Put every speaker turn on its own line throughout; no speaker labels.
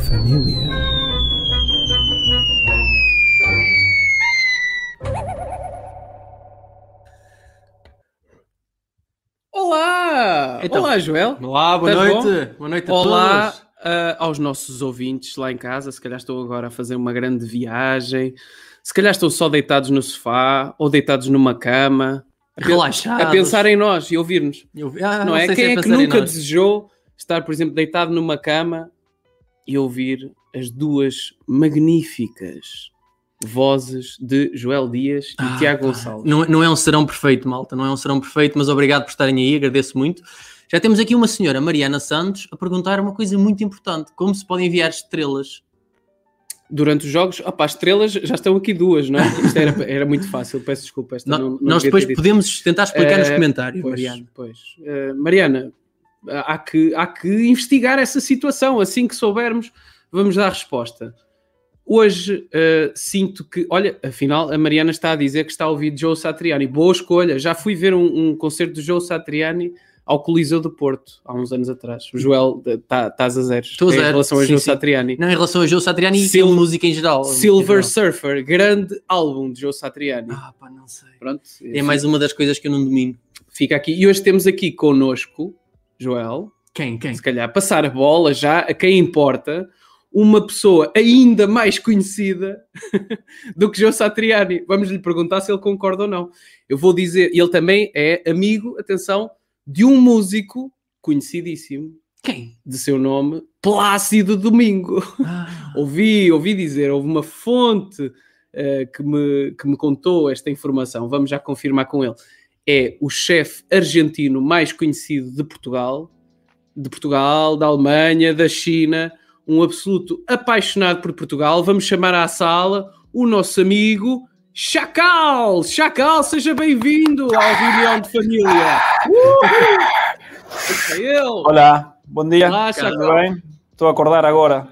de família.
Olá!
Então.
Olá, Joel.
Olá, boa
Estás
noite. Boa noite a
Olá
todos.
ah, aos nossos ouvintes lá em casa. Se calhar estão agora a fazer uma grande viagem. Se calhar estão só deitados no sofá ou deitados numa cama. a
Relaxados.
A pensar em nós e ouvir-nos.
Eu- ah,
não é?
sei se
Quem é que
pensar em
nunca desejou estar, por exemplo, deitado numa cama e ouvir as duas magníficas vozes de Joel Dias e
Ah,
Tiago Gonçalves?
Não, não é um serão perfeito, malta. Não é um serão perfeito, mas obrigado por estarem aí. Agradeço muito. Já temos aqui uma senhora, Mariana Santos, a perguntar uma coisa muito importante: como se podem enviar estrelas?
Durante os jogos, opá, as estrelas já estão aqui duas, não é? Isto era, era muito fácil, peço desculpa. Esta
No-
não- não
nós depois podemos tentar explicar nos
Eh,
comentários,
Pois,
Mariana.
pois. Eh, Mariana, há que, há que investigar essa situação. Assim que soubermos, vamos dar resposta. Hoje eh, sinto que, olha, afinal, a Mariana está a dizer que está a ouvir Joe Satriani. Boa escolha. Já fui ver um, um concerto de Joe Satriani ao Coliseu do Porto, há uns anos atrás. O Joel, tá- estás a zeros
Estou a
em
zero,
relação a
sim,
Joe
sim.
Satriani.
Não, em relação a Joe Satriani e
Sil-
a música em geral.
Silver
Em geral.
Surfer, grande álbum de Joe Satriani.
Ah, pá, não sei.
Pronto,
É mais uma das coisas que eu não domino.
fica aqui. E hoje temos aqui connosco, Joel,
Quem? Quem?
se calhar passar a bola já a quem importa, uma pessoa ainda mais conhecida do que Joe Satriani. Vamos lhe perguntar se ele concorda ou não. Eu vou dizer, ele também é amigo, atenção, de um músico conhecidíssimo,
Quem?
de seu nome, Plácido Domingo.
Ah,
ouvi, ouvi dizer, houve uma fonte eh, que, me, que me contou esta informação, vamos já confirmar com ele. É o chefe argentino mais conhecido de Portugal, de Portugal, da Alemanha, da China, um absoluto apaixonado por Portugal. Vamos chamar à sala o nosso amigo Chacal. Chacal, seja bem-vindo à reunião de família. Uhul! É ele.
Olá, bom dia.
Olá,
Tudo
Chacal.
bem? Estou a acordar agora.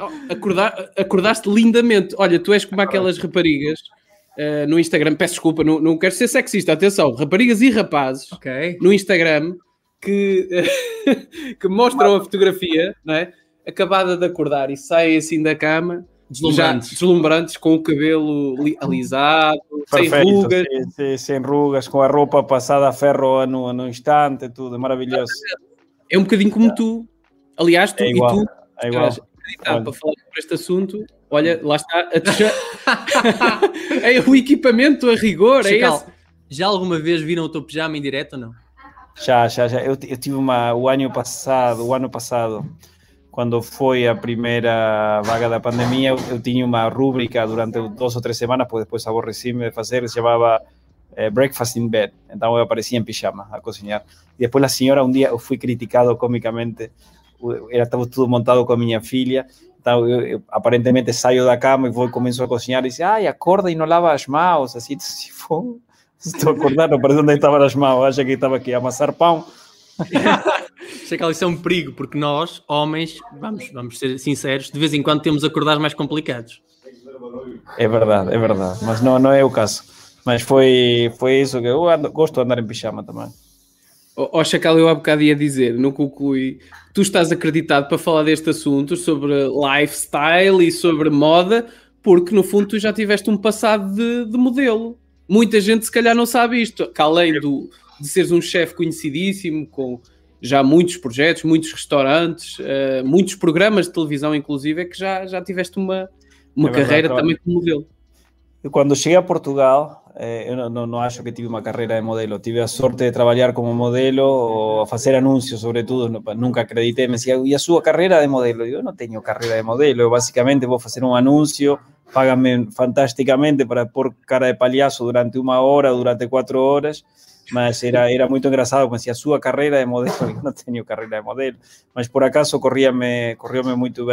Oh, acordar- acordaste lindamente. Olha, tu és como aquelas raparigas eh, no Instagram. Peço desculpa, não, não quero ser sexista. Atenção, raparigas e rapazes
ok.
no Instagram que, que mostram a fotografia, não é? Acabada de acordar e saem assim da cama,
Deslumbrantes.
já deslumbrantes, com o cabelo li- alisado, sem
Perfeito.
rugas.
sim, sim, sem rugas, com a roupa passada a ferro no, no instante, tudo maravilhoso.
É um bocadinho como tu. Aliás, tu
É
e
igual.
tu
É igual.
para falar sobre este assunto. Olha, lá está a teja- é o equipamento a rigor, é
Chacal,
esse.
já alguma vez viram o teu pijama em direto ou não?
Já, já, já. Eu, eu tive uma, o ano passado, o ano passado, quando foi a primeira vaga da pandemia, eu, eu tinha uma rúbrica durante duas ou três semanas, porque depois aborreci-me de fazer, se chamava eh, Breakfast in Bed. Então eu aparecia em pijama a cozinhar. E depois a senhora, um dia, eu fui criticado comicamente, era estava tudo montado com a minha filha, eu, eu aparentemente saio da cama e vou e começo a cozinhar e diz, ai, acorda e não lava as mãos, assim, se for... Estou a acordar, não parece onde estavam as mãos, acha que estava aqui a amassar pão.
Chacal, isso é um perigo, porque nós, homens, vamos, vamos ser sinceros, de vez em quando temos acordar mais complicados.
É verdade, é verdade, mas não, não é o caso. Mas foi, foi isso que eu ando- gosto de andar em pijama também.
Ó Chacal, eu há bocado ia dizer, não concluí, tu estás acreditado para falar deste assunto, sobre lifestyle e sobre moda, porque no fundo tu já tiveste um passado de, de modelo. Muita gente se calhar não sabe isto, que além do, de seres um chefe conhecidíssimo, com já muitos projetos, muitos restaurantes, eh, muitos programas de televisão inclusive, é que já, já tiveste uma, uma
É verdade,
carreira
claro.
também como modelo.
Quando cheguei a Portugal, eh, eu não, não, não acho que tive uma carreira de modelo. Tive a sorte de trabalhar como modelo ou a fazer anúncios, sobretudo. Nunca acreditei. Me decía, e a sua carreira de modelo? Eu não tenho carreira de modelo. Eu basicamente vou fazer um anúncio, pagam-me fantasticamente para pôr cara de palhaço durante uma hora, durante quatro horas. mas era, era muito engraçado, como a sua carreira de modelo, eu não tenho carreira de modelo, mas por acaso corria-me corria muito.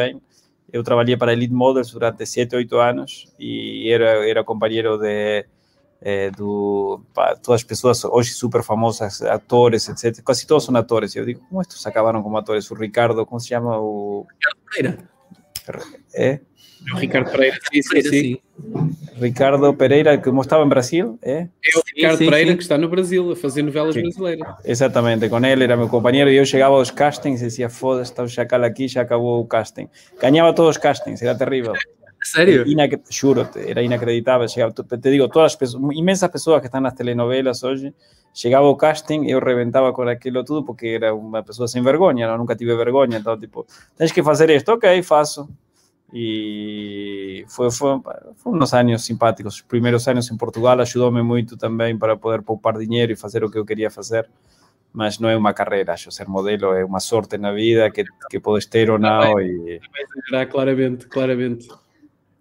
Eu trabalhei para Elite Models durante 7, 8 anos e era, era companheiro de, é, do, pá, todas as pessoas hoje super famosas, atores, etc. Quase todos são atores. Eu digo, como estes acabaram como atores? O Ricardo, como se chama? O...
Ricardo
Pereira. É?
O Ricardo Pereira, sim, sim, sim.
Ricardo Pereira, que estava em Brasil, é?
É o Ricardo sim, Pereira sim. que está no Brasil a fazer novelas sim. brasileiras.
Exatamente, com ele era meu companheiro e eu chegava aos castings e dizia, foda-se, está o Chacal aqui, já acabou o casting. Ganhava todos os castings, era terrível.
Sério?
Inac juro, era inacreditável. Chegava, te digo, todas as pessoas, imensas pessoas que estão nas telenovelas hoje, chegava o casting, eu reventava com aquilo tudo porque era uma pessoa sem vergonha, eu nunca tive vergonha, então tipo, tens que fazer isto, ok, faço. E foi, foi, foi uns anos simpáticos. Os primeiros anos em Portugal ajudou-me muito também para poder poupar dinheiro e fazer o que eu queria fazer. Mas não é uma carreira, acho ser modelo é uma sorte na vida que, que podes ter ou não. E...
Claramente, claramente.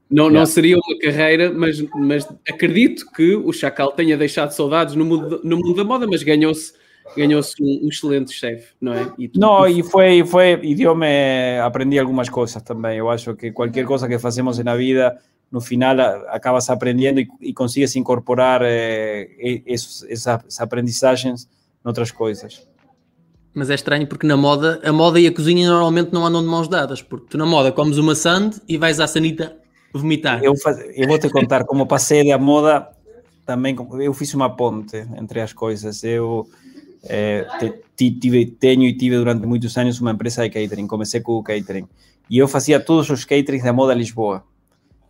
Não, não seria uma carreira, mas, mas acredito que o Chacal tenha deixado saudades no mundo, no mundo da moda, mas ganhou-se ganhou-se um, um, excelente chefe, não é?
E tu, não, e foi, foi, e deu-me, aprendi algumas coisas também. Eu acho que qualquer coisa que fazemos na vida, no final acabas aprendendo e, e consegues incorporar eh, esses, essas aprendizagens noutras coisas.
Mas é estranho porque na moda, a moda e a cozinha normalmente não andam de mãos dadas, porque tu na moda comes uma sand e vais à sanita vomitar.
Eu, faz, eu vou te contar como passei da moda também. Eu fiz uma ponte entre as coisas. Eu é, tive, tenho e tive durante muitos anos uma empresa de catering. Comecei com catering e eu fazia todos os caterings da moda Lisboa.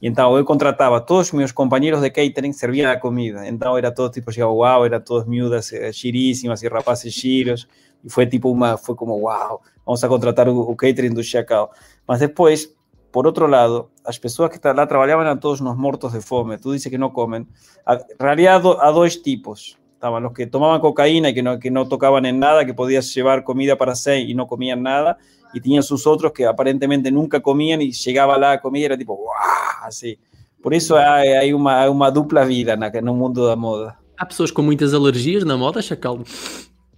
E então eu contratava todos os meus companheiros de catering, serviam a comida. Então era todo tipo, chegava uau, era todas miúdas giríssimas e rapazes giros. E foi tipo uma, foi como uau, vamos a contratar o, catering do Chacal. Mas depois por outro lado, as pessoas que lá trabalhavam eram todos nos mortos de fome. Tu dices que não comem. En realidad, há dois tipos. Estaban los que tomaban cocaína y que no, que no tocaban en nada, que podías llevar comida para seis y no comían nada. Y tenían sus otros que aparentemente nunca comían y llegaba la comida y era tipo, ¡guau! Así. Por isso há, há uma, uma dupla vida na, no mundo da moda.
Há pessoas com muitas alergias na moda, Chacal?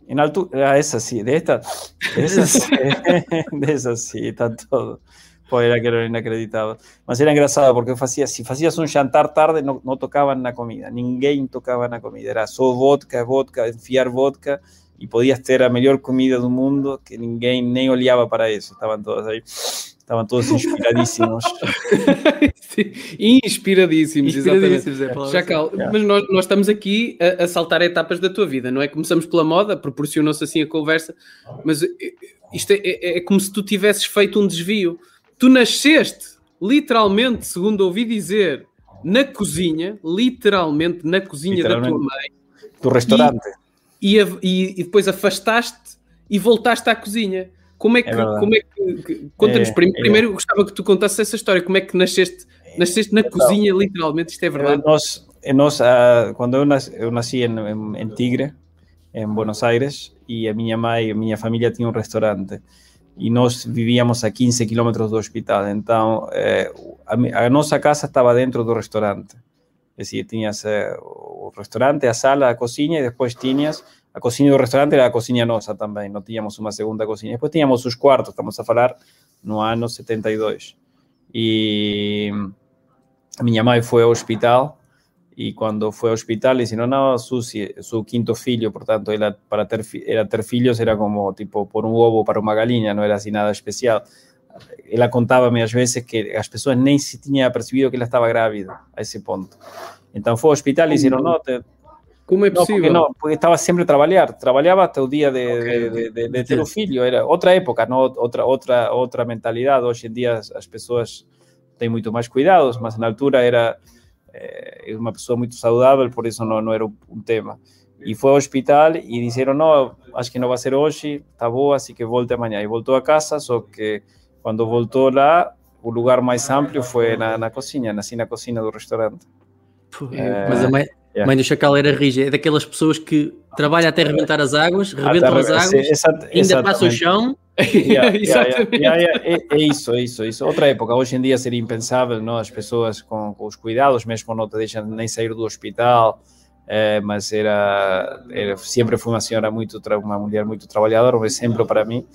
Em altura, essa sim, desta, dessa, dessa sim, está todo. Pô, era que era inacreditável. Mas era engraçado porque fazia, se fazias um jantar tarde, não, não tocavam na comida. Ninguém tocava na comida. Era só vodka, vodka, enfiar vodka e podias ter a melhor comida do mundo que ninguém nem olhava para isso. Estavam todos aí. Estavam todos inspiradíssimos.
inspiradíssimos, inspiradíssimos exatamente. É Chacal, yeah. mas nós, nós, estamos aqui a, a, saltar etapas da tua vida, não é? Começamos pela moda, proporcionou-se assim a conversa, mas eh, isto é, é, é como se tu tivesses feito um desvio Tu nasceste, literalmente, segundo ouvi dizer, na cozinha, literalmente na cozinha literalmente, da tua mãe.
Do restaurante.
E, e, e, depois afastaste e voltaste à cozinha. Como é que. É como é que Conta-nos é, primeiro, é. gostava que tu contasses essa história. Como é que nasceste, nasceste na cozinha, literalmente? Isto é verdade?
Nós, nós uh, quando eu nasci, eu nasci em, em, em Tigre, em Buenos Aires, e a minha mãe, a minha família tinha um restaurante e nós vivíamos a 15 quilômetros do hospital. Então, a, a, nossa casa estava dentro do restaurante. É decir, tinhas o restaurante, a sala, a cozinha, e depois tinhas a cozinha do restaurante, era a cozinha nossa também. Não tínhamos uma segunda cozinha. Depois tínhamos os quartos, estamos a falar no ano 72. E a minha mãe foi ao hospital y cuando fue al hospital dijeron, no, su, su quinto filho, por tanto, era, para ter, era ter filhos era como tipo por un ovo para uma galinha, não era assim nada especial. Ela contava-me às vezes que as pessoas nem se tinham percebido que ela estava grávida a esse ponto. Então foi ao hospital e disseram, não, te,
como é possível?
Não, porque, estava sempre a trabalhar. Trabalhava até o dia de, okay. de, de, de, ter o filho. Era outra época, não? outra, outra, outra mentalidade. Hoje em dia as, as pessoas têm muito mais cuidados, mas na altura era é uma pessoa muito saudável, por isso não, não era um tema. E foi ao hospital e disseram: Não, acho que não vai ser hoje, tá boa, assim que volte amanhã. E voltou a casa, só que quando voltou lá, o lugar mais amplo foi na, na cozinha, nasci na cozinha do restaurante.
É, mas a mãe, yeah. mãe do Chacal era rija, é daquelas pessoas que trabalha até rebentar as águas, rebentam as águas, ainda passa o chão.
Yeah, yeah, yeah, é, é, isso, é isso, é isso. Outra época, hoje em dia seria impensável, não? as pessoas com, com, os cuidados, mesmo não te deixam nem sair do hospital, é, mas era, era, sempre foi uma senhora muito uma mulher muito trabalhadora um exemplo para mim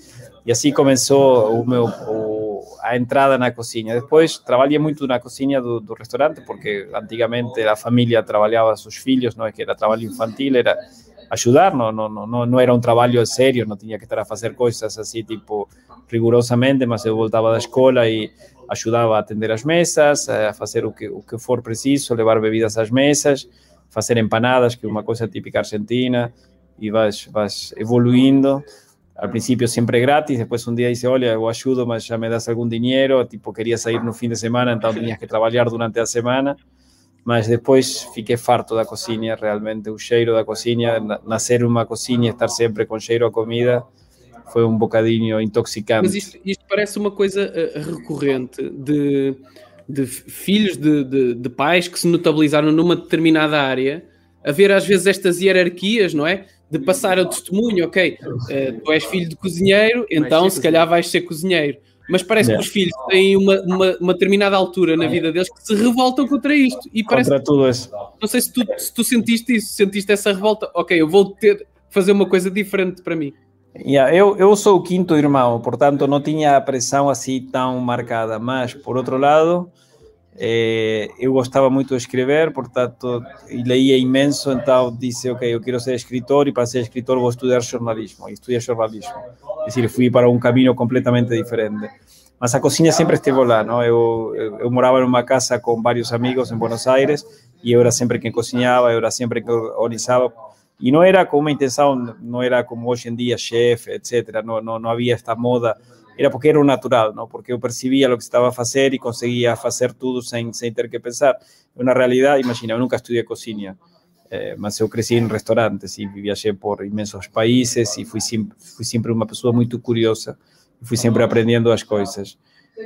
e assim começou o meu o, a entrada na cozinha depois trabalhei muito na cozinha do, do, restaurante porque antigamente a família trabalhava seus filhos não é que era trabalho infantil era ajudar não não não não era um trabalho sério não tinha que estar a fazer coisas assim tipo rigorosamente mas eu voltava da escola e ajudava a atender as mesas a fazer o que o que for preciso levar bebidas às mesas fazer empanadas, que é uma coisa típica argentina, e vas, vas evoluindo. Al principio siempre gratis, después un día dice, olha, eu ajudo, mas já me das algum dinheiro, tipo, queria sair no fim de semana, então tinhas que trabalhar durante a semana, mas depois fiquei farto da cozinha, realmente, o cheiro da cozinha, nascer numa cozinha, estar sempre com cheiro a comida, foi um bocadinho intoxicante.
Mas isto, isto parece uma coisa uh, recorrente de de filhos de, de, de, pais que se notabilizaram numa determinada área, haver às vezes estas hierarquias, não é? De passar o testemunho, ok, uh, tu és filho de cozinheiro, então se calhar vais ser cozinheiro. Mas parece é. que os filhos têm uma, uma, uma, determinada altura na vida deles que se revoltam contra isto. E parece
contra tudo isso.
Não sei se tu, se tu sentiste isso, sentiste essa revolta. Ok, eu vou ter fazer uma coisa diferente para mim.
Yeah, eu, eu sou o quinto irmão, portanto não tinha a pressão assim tão marcada, mas por outro lado, eh, eu gostava muito de escrever, portanto, e leía imenso, então disse, ok, eu quero ser escritor e para ser escritor vou estudar jornalismo, e estudei jornalismo. É decir, fui para um caminho completamente diferente. Mas a cozinha sempre esteve lá, não? Eu, eu, eu morava numa casa com vários amigos em Buenos Aires e eu era sempre quem cozinhava, eu era sempre quem organizava y no era como una intención, no era como hoy en día chef, etcétera, no, no, no había esta moda, era porque era o natural, ¿no? Porque eu percibía lo que estaba a facer e conseguía facer tudo sem, sem ter que pensar. Na realidade, imagina, nunca estudei cozinha, eh, mas eu cresci em restaurantes e viajei por imensos países e fui, sim, fui sempre uma pessoa muito curiosa, fui sempre aprendendo as coisas.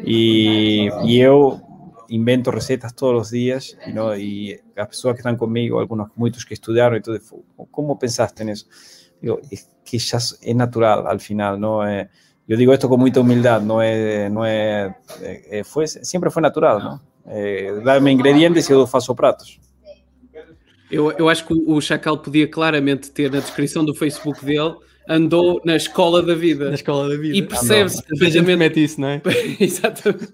E, e eu invento receitas todos os dias e, não, e as pessoas que estão comigo, alguns, muitos que estudaram e tudo, como pensaste nisso? Digo, é que já é natural, al final, não é? Eh, yo digo esto con mucha humildad, no es, no es, eh, fue, siempre fue natural, ¿no? Eh, Dá-me ingredientes e eu faço pratos.
Eu, eu acho que o Chacal podia claramente ter na descrição do Facebook dele andou na escola da vida.
Na escola da vida.
E percebe-se perfeitamente.
mete isso, não é?
Exatamente.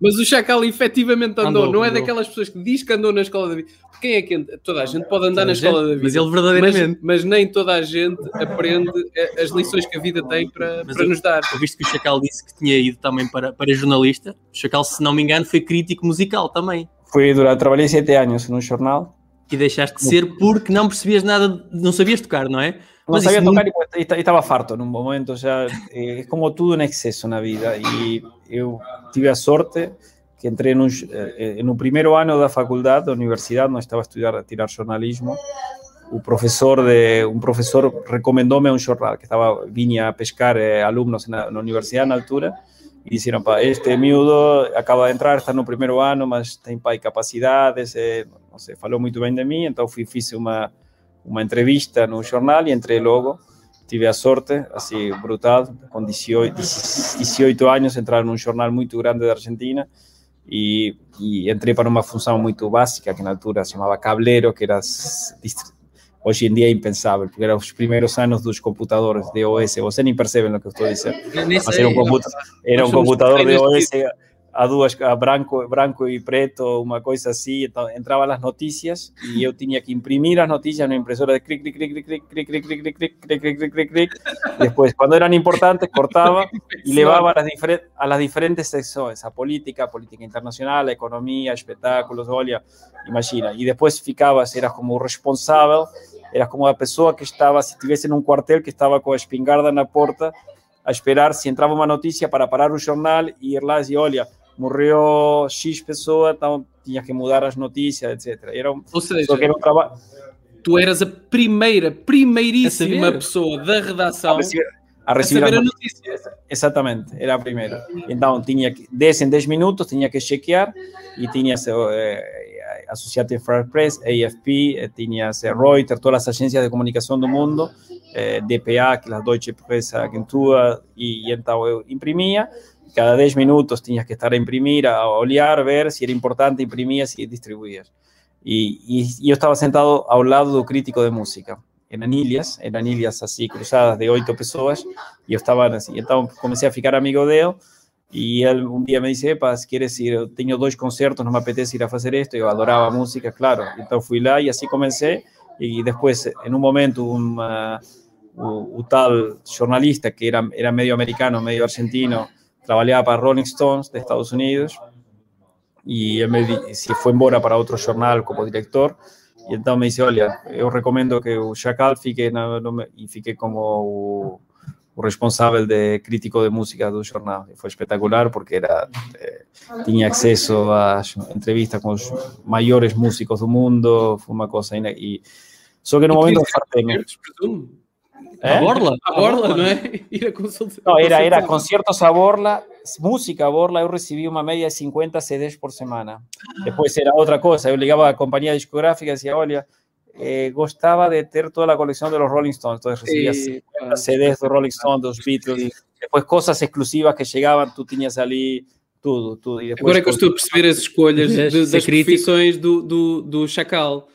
Mas o Chacal efetivamente andou, andou não é andou. daquelas pessoas que diz que andou na escola da vida. Quem é que anda? Toda a gente pode andar toda na escola da vida.
Mas ele verdadeiramente.
Mas, mas, nem toda a gente aprende as lições que a vida tem para, para eu, nos dar.
Eu visto que o Chacal disse que tinha ido também para, para jornalista. O Chacal, se não me engano, foi crítico musical também.
Foi durante, trabalhei sete anos num jornal.
E deixaste de ser porque não percebias nada, não sabias tocar, não é?
No sabía tocar y estaba farto en un momento, ya eh, es como todo en exceso na vida. Y eu tive a sorte que entrei en un, eh, en un primeiro ano da faculdade, da universidade, non estaba a a tirar jornalismo, o profesor de un profesor recomendoume un jornal que estaba viña a pescar eh, alumnos na, na universidade na altura e dixeron, pa, este miúdo acaba de entrar, está no primeiro ano, mas tem pai capacidades, eh, non sei, falou muito bem de mim, então fui, fiz uma uma entrevista no jornal e entrei logo. Tive a sorte, assim, brutal, com 18, 18 anos, entrar num jornal muito grande da Argentina e, e entrei para uma função muito básica, que na altura se chamava cableiro, que era hoje em dia é impensável, porque eram os primeiros anos dos computadores de OS. Você nem percebe o que eu estou. Mas era um, computa era um computador de OS a duas, a branco, branco e preto, uma coisa assim, então entravam as notícias e eu tinha que imprimir as notícias na impressora de clic, clic, clic, clic, clic, clic, clic, clic, clic, clic, clic, clic, clic. Depois, quando eram importantes, cortava e levava a las, a las diferentes secções, a política, política internacional, a economia, espetáculos, olha, imagina. E depois ficavas, eras como responsável, eras como a pessoa que estava, se estivesse num quartel, que estava com a espingarda na porta, a esperar se entrava uma notícia para parar o jornal e ir lá e dizer, olha, morreu X pessoa, então tinha que mudar as notícias, etc. Era um,
Ou seja, era um trabalho. Tu eras a primeira, primeiríssima pessoa da redação a receber,
a receber, a a notícia. Exatamente, era a primeira. Então tinha que, 10 em 10 minutos, tinha que chequear e tinha eh, Associated Press, AFP, eh, tinha Reuters, todas as agências de comunicação do mundo, eh, DPA, que é a Deutsche Press Agentur, e, e então eu imprimia cada 10 minutos tenías que estar a imprimir, a olear, ver si era importante, imprimías y distribuías. Y, y, yo estaba sentado al lado de un crítico de música, en anillas, en anillas así cruzadas de ocho pessoas, y yo estaba así, então comecei a ficar amigo de él, y él un día me dice, epa, ¿quieres ir? Tengo dos conciertos, no me apetece ir a hacer esto, yo adoraba música, claro, entonces fui lá y así comencé, y después en un momento un, uh, un tal jornalista que era, era medio americano, medio argentino, trabalhava para Rolling Stones de Estados Unidos e ele me, se foi embora para outro jornal como diretor. E então me disse: Olha, eu recomendo que o Chacal fique, na, no, e fique como o o responsável de crítico de música do jornal. E foi espetacular porque era eh, tinha acesso a entrevistas com os maiores músicos do mundo, foi uma coisa e só que no momento fartei
¿Eh? A Borla, a Borla, não é? Ir a.
No, era, era conciertos a Borla, música a Borla, eu recebi uma média de 50 CDs por semana. Depois era outra coisa, eu ligava à companhia discográfica e dizia, olha, eh, gostava de ter toda a coleção dos Rolling Stones, então recebia sí, CDs dos Rolling Stones, dos Beatles, sí. depois coisas exclusivas que chegavam, tu tinhas ali tudo, tudo. E
Agora é que eu estou a perceber as escolhas de, das profissões do, do, do Chacal.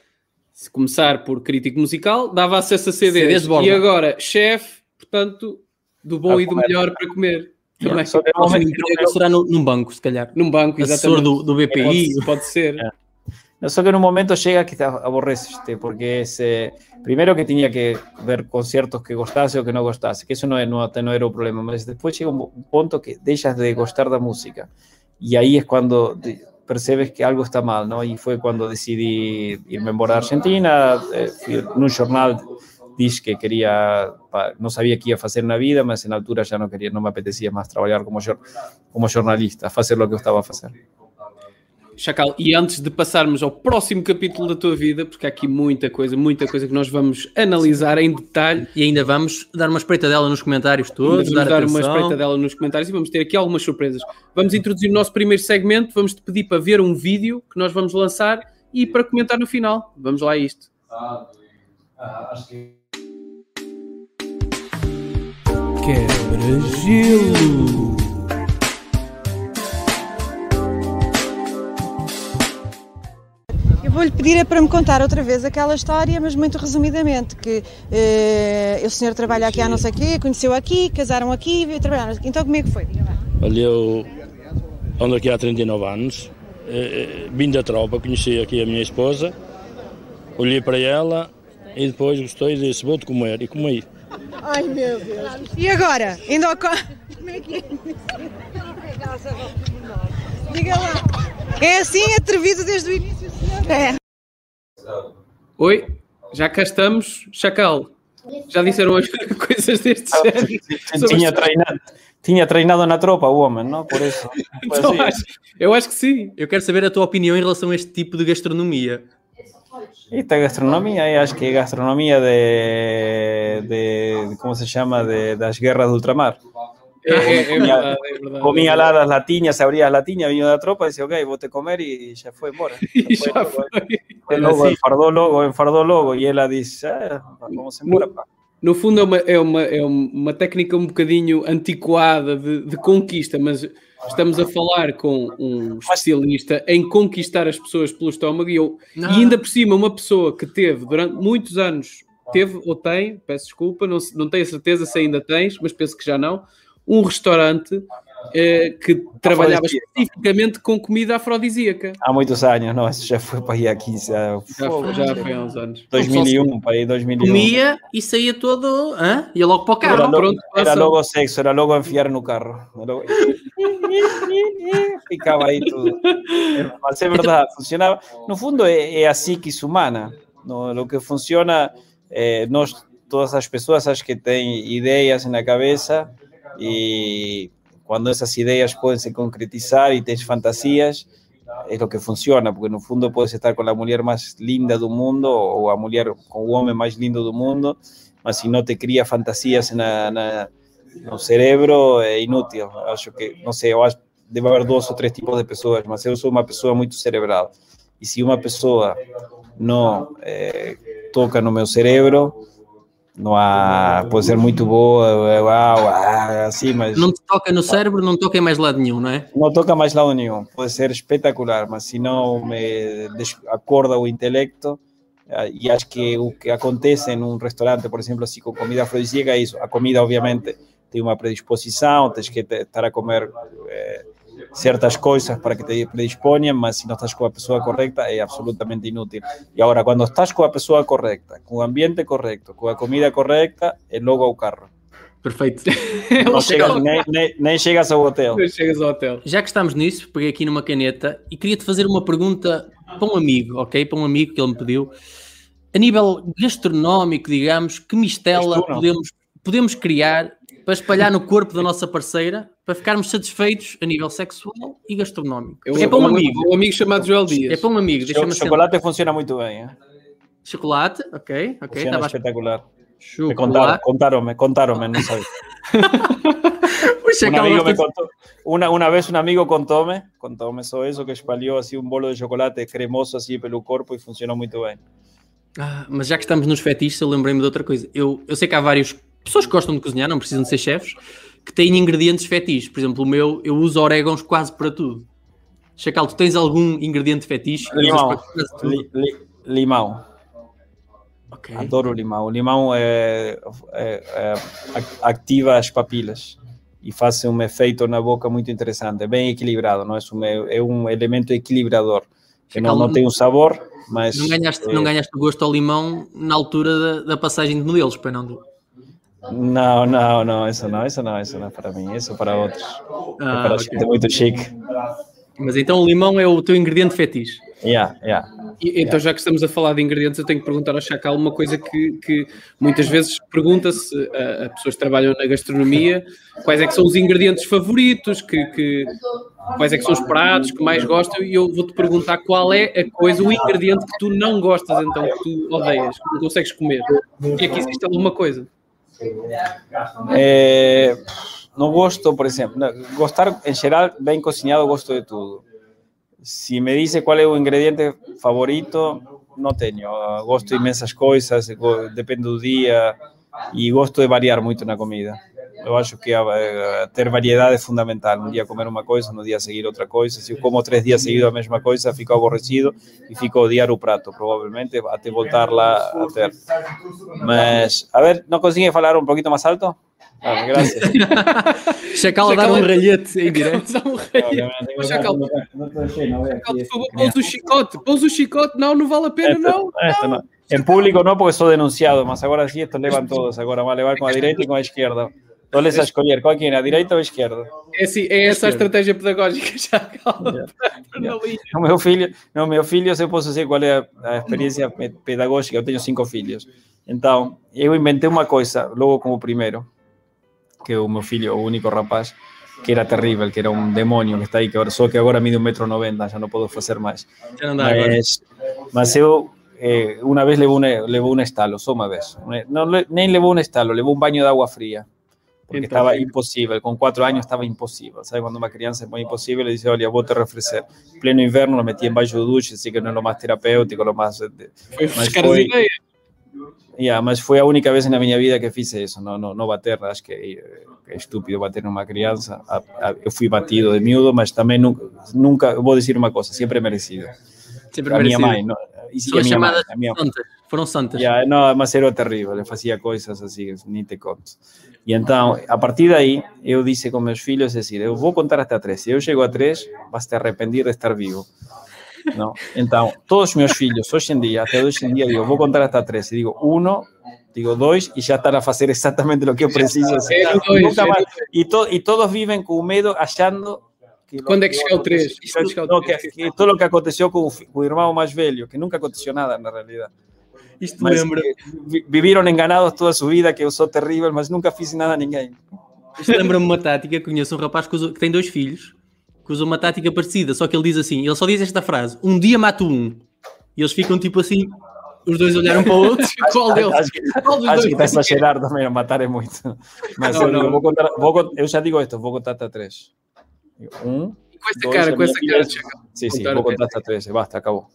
Se começar por crítico musical, dava acesso a CDs. CDs e agora, chefe, portanto, do bom a e do melhor para comer.
Também. Yeah. Será num banco, se calhar.
Num banco,
exatamente. Assessor do, do BPI.
Pode, pode ser.
Yeah. Só que en un momento llega que te aborreces, porque es, eh, primero que tenía que ver conciertos que gostase o que no gostase, que eso no, no, no era un problema, pero después llega un punto que dejas de gustar de música, y ahí es cuando percebes que algo está mal, ¿no? Y fue cuando decidí irme a Argentina, eh, en un jornal dije que quería, no sabía qué iba a hacer en la vida, pero en altura ya no quería, no me apetecía más trabajar como, como jornalista, hacer lo que estaba a hacer.
Chacal, e antes de passarmos ao próximo capítulo da tua vida, porque há aqui muita coisa, muita coisa que nós vamos analisar em detalhe.
E ainda vamos dar uma espreitadela nos comentários todos.
Vamos dar, dar uma espreitadela nos comentários e vamos ter aqui algumas surpresas. Vamos introduzir o nosso primeiro segmento, vamos te pedir para ver um vídeo que nós vamos lançar e para comentar no final. Vamos lá a isto.
Quebra-gelo.
Vou-lhe pedir é para me contar outra vez aquela história, mas muito resumidamente, que eh, o senhor trabalha aqui há não sei o quê, conheceu aqui, casaram aqui, veio trabalhar aqui. Então como é que foi?
Olha, eu ando aqui há 39 anos, eh, eh, vim da tropa, conheci aqui a minha esposa, olhei para ela e depois gostei e disse, vou-te comer, e comi.
Ai meu Deus! E agora? Ainda Como é que é? Diga lá. É assim, atrevido desde o início, senhor? É.
Oi, já cá estamos. Chacal, já disseram as coisas deste ah, género.
Tinha treinado, tinha treinado na tropa o homem, não? Por isso.
Então, acho, eu acho que sim.
Eu quero saber a tua opinião em relação a este tipo de gastronomia.
Esta gastronomia, acho que é gastronomia de, de, como se chama, de, das guerras do ultramar. É, é, é verdade, é verdade. Comia lá das latinhas, abria as latinhas, vinha da tropa, dizia, ok, vou te comer e já foi embora. Já, já foi. foi. Logo, enfardou logo, enfardou logo, e ela disse, ah, vamos embora, pá.
No fundo é uma, é uma, é uma técnica um bocadinho antiquada de, de conquista, mas estamos a falar com um especialista em conquistar as pessoas pelo estômago e, eu, e ainda por cima uma pessoa que teve durante muitos anos, teve ou tem, peço desculpa, não, não tenho certeza se ainda tens, mas penso que já não, um restaurante eh, que trabalhava especificamente com comida afrodisíaca.
Há muitos anos, não, isso já foi para aí há 15
anos. Já, foi, já foi há uns anos.
2001, para aí 2001.
Comia e saía todo, hã? ia logo para o carro.
Era,
logo,
Pronto, era logo sexo, era logo enfiar no carro. Logo... Ficava aí tudo. Mas é verdade, funcionava. No fundo é, é a psiquis humana. No, lo que funciona, eh, nós, todas as pessoas acho que têm ideias na cabeça y cuando esas ideas pueden se concretizar y tienes fantasías, es lo que funciona, porque en el fondo puedes estar con la mujer más linda del mundo o a mujer con el hombre más lindo del mundo, mas si no te cría fantasías en el cerebro, es inútil. Acho que, no sé, debe haber dos o tres tipos de personas, mas eu sou uma pessoa muito cerebral. E se uma pessoa não eh, toca no meu cerebro, não há, pode ser muito boa, uau, assim, mas...
Não te toca no cérebro, não toca em mais lado nenhum, não é?
Não toca mais lado nenhum, pode ser espetacular, mas se não me acorda o intelecto, e acho que o que acontece em um restaurante, por exemplo, assim, com comida afrodisíaca, é isso, a comida, obviamente, tem uma predisposição, tens que estar a comer... Eh, certas coisas para que te predisponham, mas se não estás com a pessoa correta é absolutamente inútil. E agora, quando estás com a pessoa correta, com o ambiente correto, com a comida correta, é logo ao carro.
Perfeito.
Não chegas, nem, nem, nem, chegas ao hotel.
Nem chegas ao hotel.
Já que estamos nisso, peguei aqui numa caneta e queria-te fazer uma pergunta para um amigo, ok? Para um amigo que ele me pediu. A nível gastronómico, digamos, que mistela podemos, podemos criar para espalhar no corpo da nossa parceira para ficarmos satisfeitos a nível sexual e gastronómico.
Eu, é para um amigo. Um amigo chamado Joel Dias.
É para um amigo.
O chocolate sempre. funciona muito bem. Hein?
Chocolate, ok, ok.
Funciona espetacular. Me contaram, contaram-me, contaram-me, não sei. un amigo me contó, una, una vez un amigo contóme, contóme só isso, que espalhou assim um bolo de chocolate cremoso assim pelo corpo e funcionou muito bem.
Ah, mas já que estamos nos fetiches, eu lembrei-me de outra coisa. Eu, eu sei que há várias pessoas que gostam de cozinhar, não precisam de ser chefes, que têm ingredientes fetiches. Por exemplo, o meu, eu uso orégãos quase para tudo. Chacal, tu tens algum ingrediente fetiche?
Limão. Li, li, limão. Okay. Adoro limão. O limão é, é, é, ativa as papilas e faz um efeito na boca muito interessante, bem equilibrado, não é um, é um elemento equilibrador que não, não tem um sabor, mas
não ganhaste, é... não ganhaste gosto ao limão na altura da, da passagem de modelos, para não
não, não, não, isso não, isso não, isso não é para mim, isso é para outros. Ah, é para okay. gente muito chique.
Mas então o limão é o teu ingrediente fetiche.
Yeah, yeah.
E, então,
yeah.
já que estamos a falar de ingredientes, eu tenho que perguntar ao Chacal uma coisa que, que muitas vezes pergunta-se a, a, pessoas que trabalham na gastronomia quais é que são os ingredientes favoritos, que, que, quais é que são os pratos que mais gostam, e eu vou-te perguntar qual é a coisa, o ingrediente que tu não gostas, então, que tu odeias, que não consegues comer. E aqui existe alguma coisa.
É, não gosto, por exemplo, gostar em geral bem cozinhado, gosto de tudo. Se me dice qual é o ingrediente favorito, não tenho. Gosto de imensas coisas, depende do dia e gosto de variar muito na comida. Eu acho que uh, ter variedade é fundamental. Um dia comer uma coisa, no dia seguir outra coisa. Se eu como três dias seguidos a mesma coisa, fico aborrecido e fico a odiar o prato, provavelmente, até voltar lá a ter. Mas, a ver, não conseguem falar um pouquinho mais alto? Ah, graças.
Chacal a dar um ralhete em direto.
Chacal, por favor, pousa o chicote. Pousa o chicote. Não, não vale a pena, não.
não. Em público não, porque sou denunciado, mas agora sim, estos levam todos. Agora vai levar com a direita e com a esquerda. Olha a escolher, qual é a direita ou a esquerda?
É, assim, é essa a estratégia pedagógica já. Calma,
yeah. yeah. O meu filho, no meu filho, eu posso dizer qual é a, experiência pedagógica. Eu tenho cinco filhos. Então, eu inventei uma coisa, logo como primeiro, que o meu filho, o único rapaz, que era terrível, que era um demônio que está aí, que agora, só que agora mide 1,90m, já não posso fazer mais. Mas, mas eu, eh, uma vez levou um, levou um estalo, só uma vez. Não, nem levou um estalo, levou um banho de água fria porque estava impossível. Com quatro anos estava impossível. Sabe quando uma criança é muito impossível, ele diz: Olha, vou te refrescar. Pleno inverno, lo meti embaixo do duche, assim que não é o mais terapêutico, o mais.
Mas foi,
yeah, mas foi a única vez na minha vida que fiz isso. Não, não, não bater, acho que é estúpido bater numa criança. Eu fui batido de miúdo, mas também nunca, nunca vou dizer uma coisa, sempre merecido.
Sempre a merecido.
minha mãe, não,
e a chamadas minha, santas, foram santas.
Yeah, não, mas era terrível, ele fazia coisas assim, nem te conto. E então, a partir daí, eu disse com meus filhos, é decir, eu vou contar até três. Se eu chego a três, vas te arrepender de estar vivo. Não? Então, todos os meus filhos, hoje em dia, até hoje em dia, digo, vou contar até três. E digo, um, digo dois, e já estão a fazer exatamente o que eu preciso. E, to, e todos vivem com medo, achando
que Quando é que chega o 3?
Que, que, todo o que aconteceu com o, com o irmão mais velho, que nunca aconteceu nada na realidade.
Isto mas lembra.
Viviram enganados toda a sua vida, que eu sou terrível, mas nunca fiz nada a ninguém.
Isto lembra-me uma tática. Conheço um rapaz que, usa, que, tem dois filhos, que usa uma tática parecida, só que ele diz assim: ele só diz esta frase: um dia mato um. E eles ficam tipo assim, os dois olharam para o outro. qual deles?
Acho que, acho que está a exagerar também, a matar é muito. Mas não, eu, não. Vou contar, vou, eu já digo isto: vou contar até três. Um.
Com essa cara, com essa cara.
Sim, sim, vou contar até três. Basta, acabou.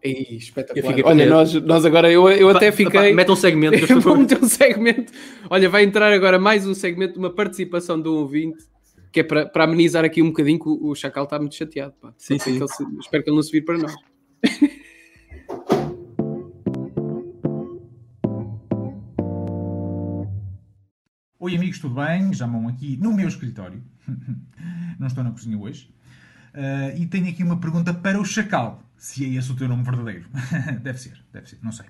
Ei, espetacular. Olha, nós, nós agora, eu, eu até fiquei.
Mete um segmento.
Vou meter um segmento. Olha, vai entrar agora mais um segmento de uma participação do ouvinte, que é para, para amenizar aqui um bocadinho que o, o Chacal está muito chateado. Pá.
Sim, sim.
Que ele se- espero que ele não se vire para nós.
Oi amigos, tudo bem? Já vão aqui no meu escritório. Não estou na cozinha hoje. Ah, e tenho aqui uma pergunta para o Chacal. Se é esse o teu nome verdadeiro. deve ser, deve ser, não sei.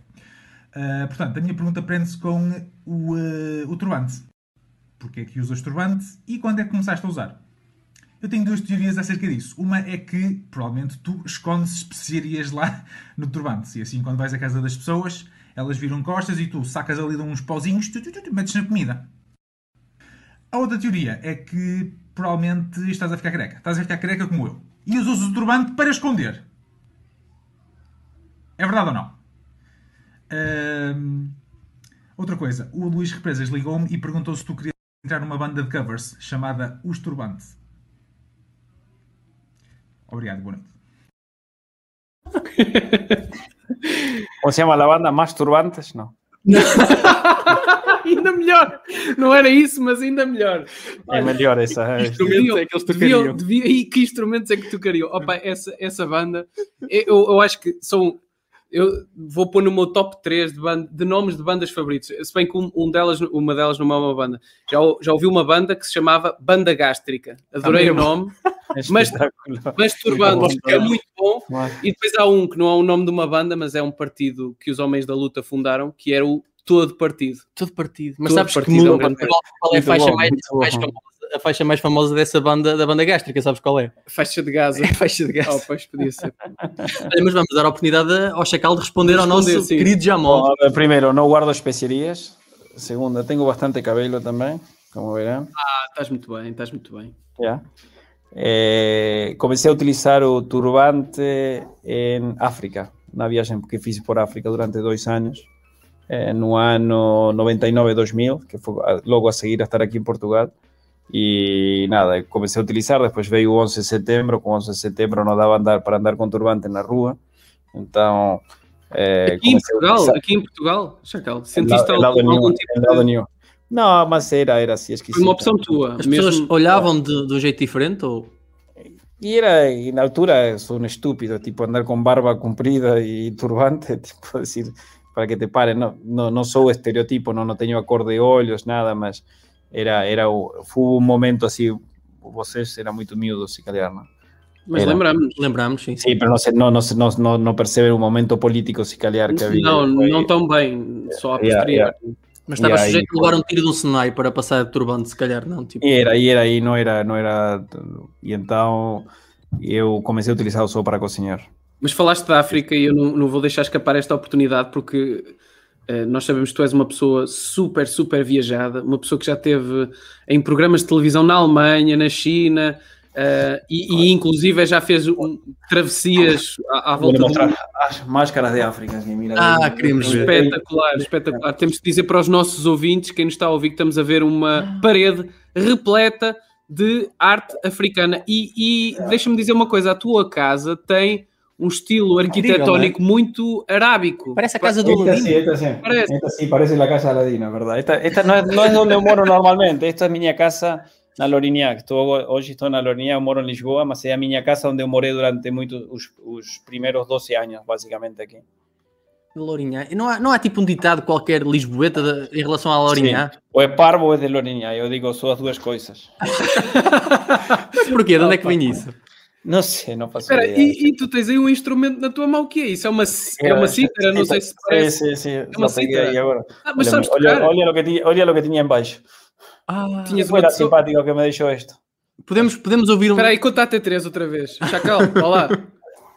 Ah, portanto, a minha pergunta prende-se com o, ah, o turbante. Porquê é que usas turbante e quando é que começaste a usar? Eu tenho duas teorias acerca disso. Uma é que, provavelmente, tu escondes especiarias lá no turbante. E assim, quando vais à casa das pessoas, elas viram costas e tu sacas ali de uns pauzinhos tu, tu, metes na comida. A outra teoria é que provavelmente estás a ficar careca. Estás a ficar careca como eu. E usas o turbante para esconder. É verdade ou não? Outra coisa. O Luís Represas ligou-me e perguntou se tu querias entrar numa banda de covers chamada Os Turbante. Obrigado, boa noite.
¿Cómo se llama la banda? ¿Más turbantes? No.
melhor! Não era isso, mas ainda melhor.
Es mejor esa. eh.
Deviam,
é que eles tocariam?
deviam- e que instrumentos é que tocariam? Opa, essa, essa banda, eu, eu acho que são. Eu vou pôr no meu top 3 de, banda- de nomes de bandas favoritos. Se bem que um, um delas, uma delas não é uma banda. Já, já ouvi uma banda que se chamava Banda Gástrica. Adorei o nome. Mas-
Espectacular.
Mas Turbante é muito bom.
Mas-
E depois há um que não é o nome de uma banda, mas é um partido que os homens da luta fundaram, que era o Todo Partido.
Todo partido. Mas
Todo
sabes
partido
que
é um
qual, é a faixa,
bom,
mais, mais famosa, a faixa mais famosa dessa banda, da banda gástrica? Sabes qual é?
Faixa de Gaza.
É a faixa de gás.
Oh, pois podia ser.
Olha, mas vamos dar a oportunidade ao Chacal de responder ao
Responder,
nosso
sim.
querido Jamal.
Primero, no guardo especiarías. Segunda, tengo bastante cabello también, como verán.
Ah, estás muito bem, estás muito bem.
Ya. Eh, comencé a utilizar o turbante en África, una viaje que fiz por África durante dois anos, eh, no ano 99-2000, que foi logo a seguir a estar aqui em Portugal. E nada, comecei a utilizar, depois veio o 11 de setembro, com 11 de setembro não dava andar, para andar com turbante na rua, então... eh,
Aqui em Portugal, aqui em Portugal, Chacal, sentiste
lado- el lado
algum,
new,
tipo de...
new. No, mas era, era así, esquisito.
Foi uma opção tua.
As
mesmo-
pessoas olhavam de, de um jeito diferente ou
Y era, y en altura son estúpidos, tipo andar con barba comprida y turbante, tipo decir, para que te paren, no, no, no soy estereotipo, no, no tengo acorde de olhos, nada más, era, era, o- fue un momento así, vocês era muito miúdo, se calhar, não?
Mas
Era.
lembramos.
lembramos, sim.
No, no, se- no, no, no perceben un momento político, se calhar, que había.
Não,
Foi-
não tão bem, só a
Yeah,
posterior.
Mas estava
aí,
sujeito a levar um tiro de um Senai para passar de turbante, se calhar, não? Tipo,
E era, e era, e não era, não era, e então eu comecei a utilizar só para cozinhar.
Mas falaste da África e eu não, não vou deixar escapar esta oportunidade porque eh, nós sabemos que tu és uma pessoa super, super viajada, uma pessoa que já esteve em programas de televisão na Alemanha, na China eh, e, e inclusive já fez um, travessias à, à
Vou
volta do
mostrar
mundo.
as máscaras de África. Mira,
Ah, queremos ver.
Espetacular, espetacular. Temos que dizer para os nossos ouvintes, quem nos está a ouvir, que estamos a ver uma parede repleta de arte africana. E, e deixa-me dizer uma coisa: a tua casa tem um estilo arquitetónico muito arábico.
parece a casa do
Esta sí, esta sí.
Parece.
Esta sí parece la casa Aladino, ¿verdad? Esta, esta no, es, no es donde eu moro normalmente. Esta é minha casa na Lourinhã. que Estou, hoje estou na Lourinhã, eu moro em Lisboa, mas é a minha casa onde eu morei durante muito, os, os primeiros 12 anos, basicamente, aqui.
Lourinhã. Não há, não há tipo um ditado qualquer lisboeta de- em relação à Lourinhã?
Sim. Ou é parvo ou é de Lourinhã. Eu digo só as duas coisas.
Mas porquê? De onde é que vem isso?
Não sei, não faço
Espera,
ideia.
e, e tu tens aí um instrumento na tua mão, o que é isso? É uma, é uma cítara? Não sei se parece.
Sim, sim, sim.
uma
Só peguei
cítara.
aí agora.
Ah, mas
olha,
sabes
olha, olha, lo que tinha, olha lo que tinha em baixo.
Ah,
Tinhas
Foi
uma pessoa-
simpático que me deixou isto.
podemos, podemos ouvir um.
Espera aí, conta até três outra vez. Chacal, olá.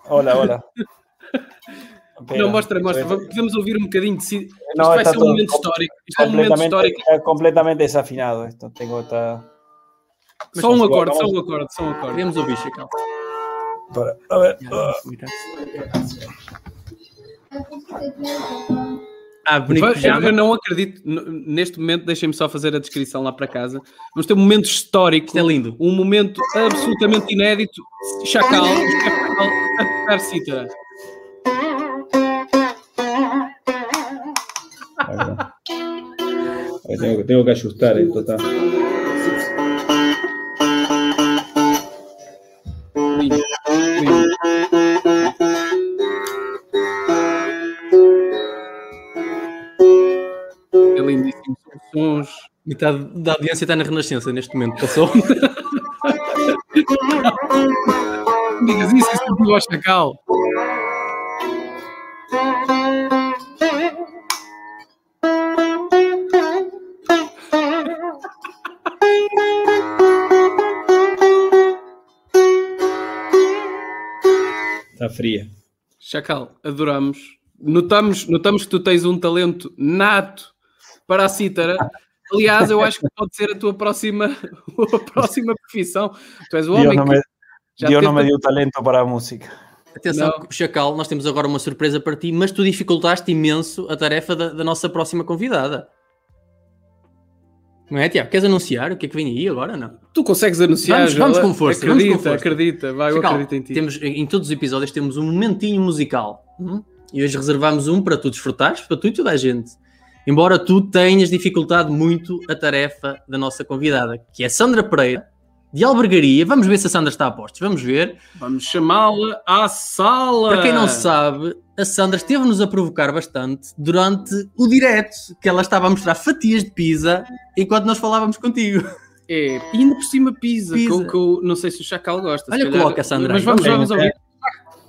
Hola, hola.
Não, mostra, mostra. Vamos- Podemos ouvir um bocadinho de si. Isto
Não,
vai
está
ser um momento histórico. Isto é um momento
completamente,
histórico.
está completamente desafinado esto. Tengo esta...
Só um acorde, só um acorde, só um acorde.
Podemos ouvir, Chacal
para. Ah,
ah bonito pijama.
Eu não acredito, neste momento, deixem-me só fazer a descrição lá para casa. Vamos ter um momento histórico.
Isto é lindo.
Um momento absolutamente inédito. Chacal, Chacal a.
Tengo, tengo que ajustar esto, está.
Metade da audiência está na Renascença neste momento. Passou.
Digas isso, isso não ao chacal.
Está fría.
Chacal, adoramos. Notamos, notamos que tu tens um talento nato para a cítara. Aliás, eu acho que pode ser a tua próxima, a próxima profissão. Tu és o homem
no
que
me,
já
no
teve-
me dio talento para a música.
Atenção,
Não.
Chacal, nós temos agora uma surpresa para ti, mas tu dificultaste imenso a tarefa da, da nossa próxima convidada. Não é, Tiago? Queres anunciar o que é que vem aí agora? Não.
Tu consegues anunciar.
Vamos- vamos com força, vamos
Acredita,
com força.
acredita. Vai, eu
Chacal,
acredito em ti.
Temos, em todos os episódios temos um momentinho musical. hum? E hoje reservamos um para tu desfrutares, para tu e toda a gente. Embora tu tenhas dificultado muito a tarefa da nossa convidada, que é Sandra Pereira, de Albergaria. Vamos ver se a Sandra está a postos. Vamos ver.
Vamos chamá-la à sala.
Para quem não sabe, a Sandra esteve-nos a provocar bastante durante o direto, que ela estava a mostrar fatias de pizza enquanto nós falávamos contigo.
É, e ainda por cima pizza,
Pizza.
Que, eu- não sei se o Chacal gosta.
Olha,
calhar-
coloca a Sandra
Mas vamos,
Vamos
vamos ouvir.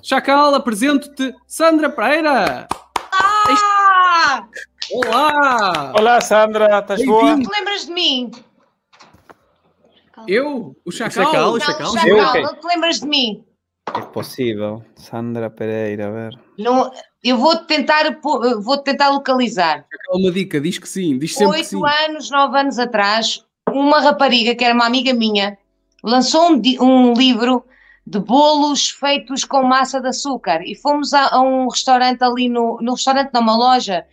Chacal, apresento-te Sandra Pereira.
Ah!
Olá!
Olá, Sandra, estás boa?
Bem-vindo.
Te lembras de mim?
Eu? O Chacal?
Chacal, o
Não,
Chacal.
Chacal,
Eu, ok.
não te lembras de mim?
É possível. Sandra Pereira, a ver.
Não, eu vou tentar, vou tentar localizar.
Chacal, uma dica, diz que sim, diz sempre que sim.
Oito anos, nove anos atrás, uma rapariga que era uma amiga minha lançou um, um livro de bolos feitos com massa de açúcar e fomos a, a um restaurante ali no, no restaurante, numa loja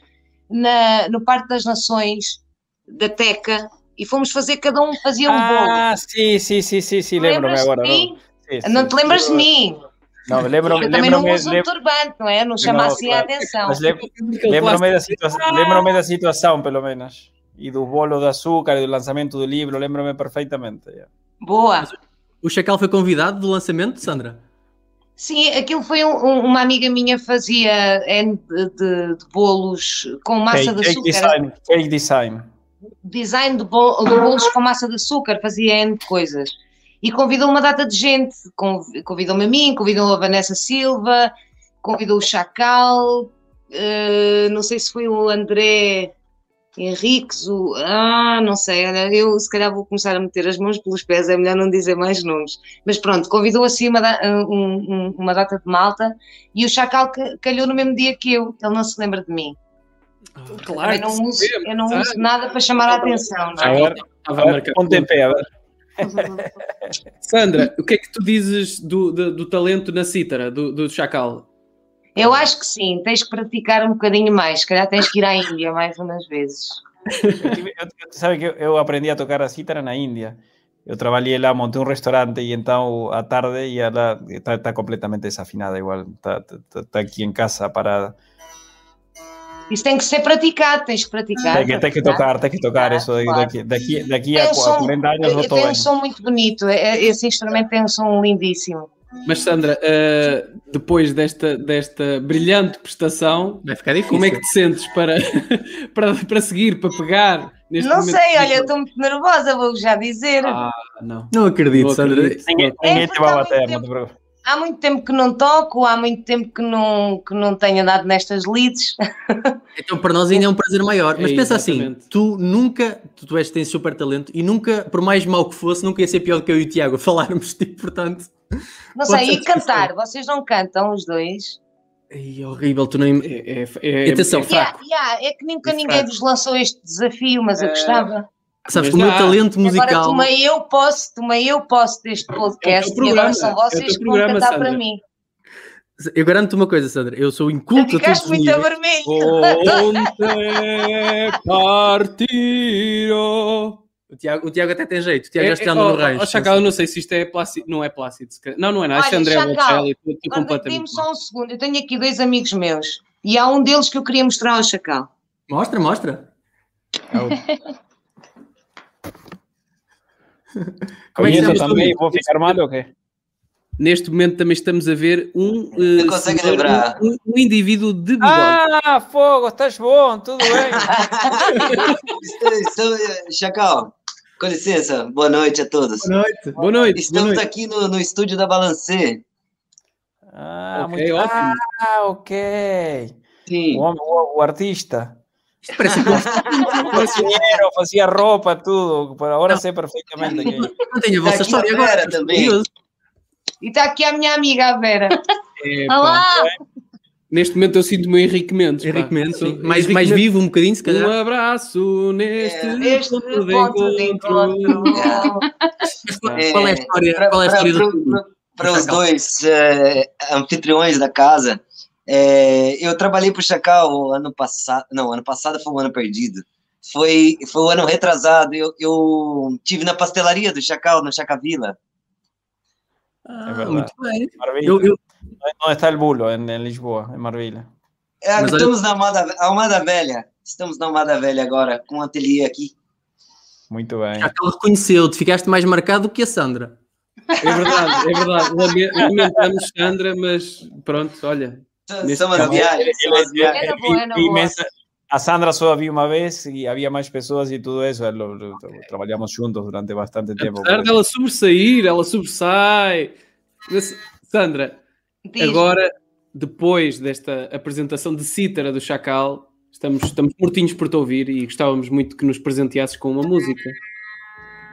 na, no Parque das Nações da Teca e fomos fazer, cada um fazia um bolo.
Ah, sí, sí, sí, sí, sí, lembro-me agora. Sí, sí.
Não te lembras de mim?
Não, lembro-me,
Eu também não uso um turbante, não é? Não chama
Não,
assim a
claro.
atenção.
mas lem- lembro-me da, situa lembro-me da situação, pelo menos. E do bolo de açúcar e do lançamento do livro, lembro-me perfeitamente. yeah.
Boa.
O Chacal foi convidado do lançamento, Sandra?
Sim, aquilo foi um- um- uma amiga minha fazia N de, de- de bolos com massa
Cake,
de açúcar.
design, cake design.
Design de, bol- de bolos com massa de açúcar, fazia N de coisas. E convidou uma data de gente. Conv- Convidou-me a mim, convidou a Vanessa Silva, convidou o Chacal, eh, não sei se foi o André Henriques, o. Ah, não sei, olha, eu se calhar vou começar a meter as mãos pelos pés, é melhor não dizer mais nomes. Mas pronto, convidou assim uma, da- um- um- uma data de malta e o Chacal ca- calhou no mesmo dia que eu, ele não se lembra de mim.
Claro,
eu não
que
uso, eu não uso nada para chamar a atenção. Não é?
ver,
Estava
a
a
ver,
marcar
ponte em pé, a ver.
Sandra, o que é que tu dizes do, do, do talento na cítara, do, do Chacal?
Eu acho que sim, tens que praticar um bocadinho mais, se calhar tens que ir à Índia mais umas vezes.
Eu tive- eu- sabe que eu, aprendi a tocar a cítara na Índia. Eu trabalhei lá, montei um restaurante e então à tarde e ela está, está completamente desafinada igual. Está, está- está aqui em casa parada.
Isso tem que ser praticado, tens que praticar.
Tem que, tem que tocar, tem que tocar
Ah,
isso
claro.
daqui, daqui, daqui a
um som-
40 anos não estou
tem um som muito bonito, é- esse instrumento tem um som lindíssimo.
Mas Sandra, eh, depois desta, desta brilhante prestação,
Vai ficar difícil.
como é que te sentes para, para, para seguir, para pegar neste
não sei, olha, estou muito nervosa, vou já dizer.
Ah, não.
Não acredito,
Não
Sandra.
acredito.
Ninguém,
É
ninguém te vai bater,
muito. Há muito tempo que não toco, há muito tempo que não, que não tenho andado nestas leads.
Então para nós ainda é um prazer maior. Mas
É,
pensa assim, tu nunca, tu, tu és, tens super talento e nunca, por mais mau que fosse, nunca ia ser pior do que eu e o Tiago a falarmos, tipo, portanto...
Não sei, e cantar, vocês não cantam os dois?
Ai, horrível, tu nem...
É, é, é,
Atenção,
é
Yeah,
fraco.
yeah, é que nunca
É
ninguém
fraco.
vos lançou este desafio, mas eu
Eh,
gostava.
Sabes,
Mas
o meu talento
Agora
musical...
tomei eu posso, tomei eu posso deste podcast
É o teu
e agora
programa,
são
é o
vocês
teu
que vão
programa,
cantar
Sandra.
para mim.
Eu garanto uma coisa, Sandra, eu sou inculto a todos
Ficaste
os
muito
níveis.
vermelho.
Ponte partiro.
O Tiago, o Tiago até tem jeito, o Tiago já
É,
está
é,
no
oh,
rancho.
oh, Chacal, eu não sei se isto é Plácido. Não é Plácido. Não, não é nada. Isto é
Olha,
André Bocelli. Estou
Agora,
completamente.
Só um segundo, eu tenho aqui dois amigos meus e há um deles que eu queria mostrar ao Chacal.
Mostra, mostra.
Como é que Conheço também, vou ficar mal ou quê?
Neste momento também estamos a ver um, uh,
consegue lembrar?
um, um indivíduo de bigode.
Ah, fogo, estás bom, tudo bem.
estou, Chacal, com licença, boa noite a todos.
Boa noite. Boa noite.
Estamos
boa noite.
aqui no, no estúdio da Balancê.
Ah,
Ok,
muito
ótimo.
Ah, ok.
Sim.
O, homem- o- o artista.
Isto parece que
Cozinheiro, fazia roupa, tudo. Por agora sei perfeitamente quem.
não tenho a vossa história agora.
Também.
E está aqui a minha amiga, a Vera.
É.
Olá!
Neste momento eu sinto-me Henrique Mendes.
Henrique Mendes, sim. Mais,
Henrique
mais
Mendes.
vivo um bocadinho, se
Um
calhar.
abraço neste,
É,
Neste
ponto de encontro.
encontro.
Mas qual, é a história,
Para,
qual é a história do
para-
filme?
para- para os dois eh, anfitriões da casa, eh, eu trabalhei para o Chacal ano passado. Não, ano passado foi um ano perdido. Foi, foi o ano retrasado. Eu, eu tive na pastelaria do Chacal, no Chacavila.
Ah,
verdade.
muito bem.
Marvila.
Eu, eu,
Onde está o bulo? Em, em Lisboa, em.
É,
Mas olha-
estamos na Amada, Almada Velha. Estamos na Amada Velha agora, com um ateliê aqui.
Muito bem.
ele reconheceu-te, ficaste mais marcado do que a Sandra.
É verdade, é verdade. Lame- Lamentamos, Sandra, mas pronto, olha. Neste
Somos
caso-
Y- A Sandra só havia uma vez e havia mais pessoas e tudo isso. lo- lo- Trabalhamos juntos durante bastante tempo.
Apesar dela sobressair, ela sobressai. Mas, Sandra,
Diz.
agora, depois desta apresentação de cítara do Chacal, estamos, estamos mortinhos por te ouvir e gostávamos muito que nos presenteasses com uma música.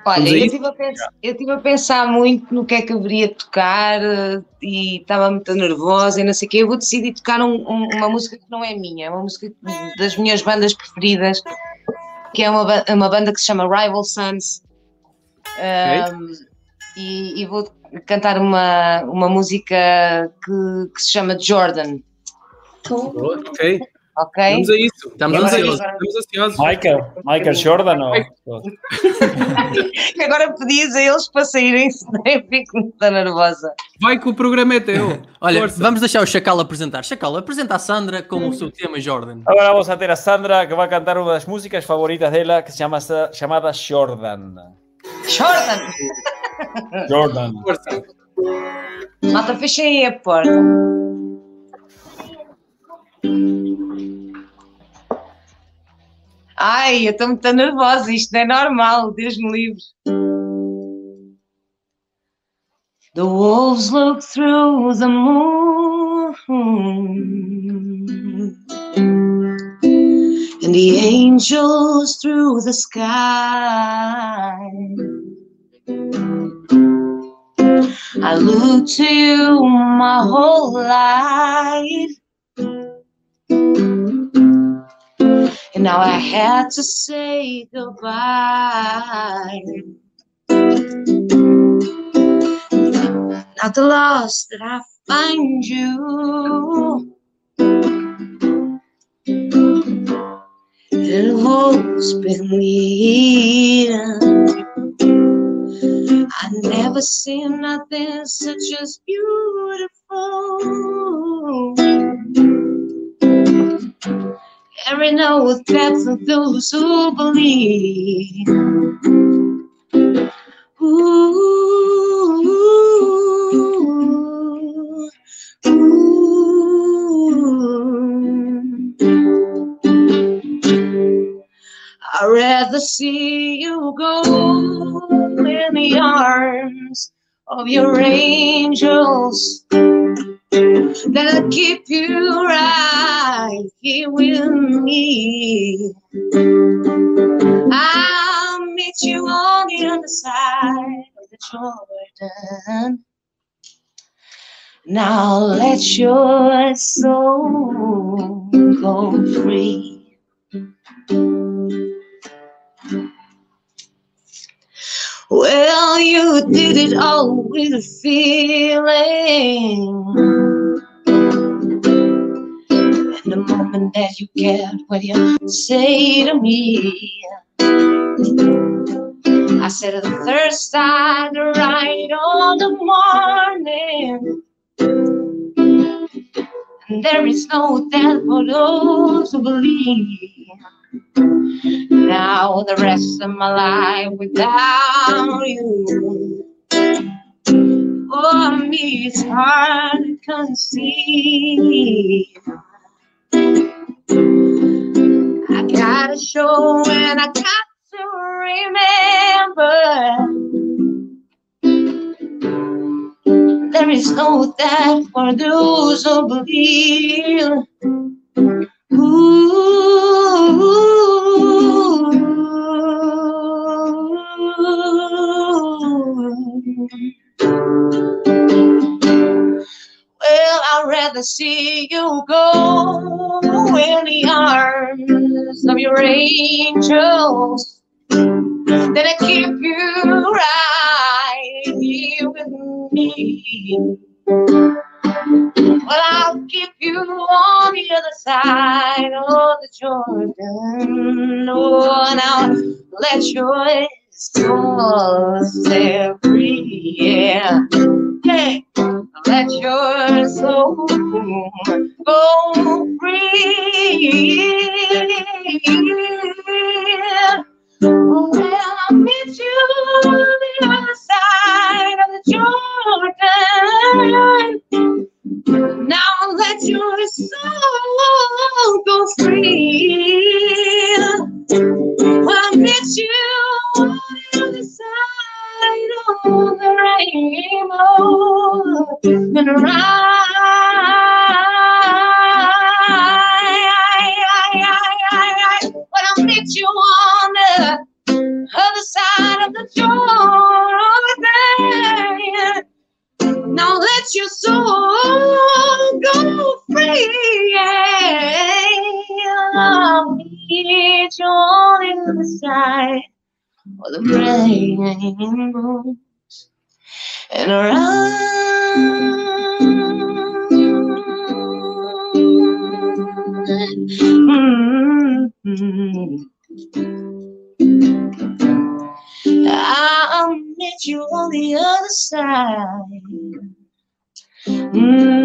Olha, eu estive a, pensar, eu estive a pensar muito no que é que eu deveria tocar eh, e estava muito nervosa e não sei o quê. Eu vou decidir tocar um- um- uma música que não é minha, é uma música das minhas bandas preferidas, que é uma, uma banda que se chama Rival Sons. Um, e, e vou cantar uma, uma música que, que se chama Jordan,
Ok,
ok?
vamos a isso.
Estamos ansiosos.
Estamos ansiosos.
Michael, Michael Jordan ou...
Agora pedias a eles para saírem, senão eu fico muito nervosa.
Vai que o programa é teu.
Olha,
Força.
vamos deixar o Chacal apresentar. Chacal, apresenta a Sandra com o seu tema Jordan.
Agora vamos a ter a Sandra que vai cantar uma das músicas favoritas dela que se chama chamada Jordan.
Jordan!
Jordan.
Força.
Malta, fechem aí a porta. Ai, eu estou muito nervosa, isto não é normal, Deus me livre. The wolves look through the moon And the angels through the sky I looked to you my whole life. And now I had to say goodbye. Not the loss that I find you. It has been leading. I never seen nothing such as beautiful. Every note with depth of those who believe. Ooh, ooh. I'd rather see you go in the arms of your angels than keep you right here with me. I'll meet you on the other side of the Jordan. Now let your soul go free. Well, you did it mm. all with a feeling. And the moment that you cared, what you say to me. I said the thirst I right on the morning. And there is no death for those who believe. Now the rest of my life without you. For me, it's hard to conceive. I gotta show and I got to remember. There is no that for those who believe. Ooh. I'd see you go in the arms of your angels than I keep you right here with me. Well, I'll keep you on the other side of the Jordan. Oh, and I'll let your soul set free. Yeah. Hey, let your soul go free. Well, I'll meet you the other side of the Jordan. Now let your soul go free. Meet you the rainbow. And right, when I'll meet you on the other side of the Jordan. Now let your soul go free. I'll meet you on the other side of the rainbow. And around. I'll meet you on the other side. Mm.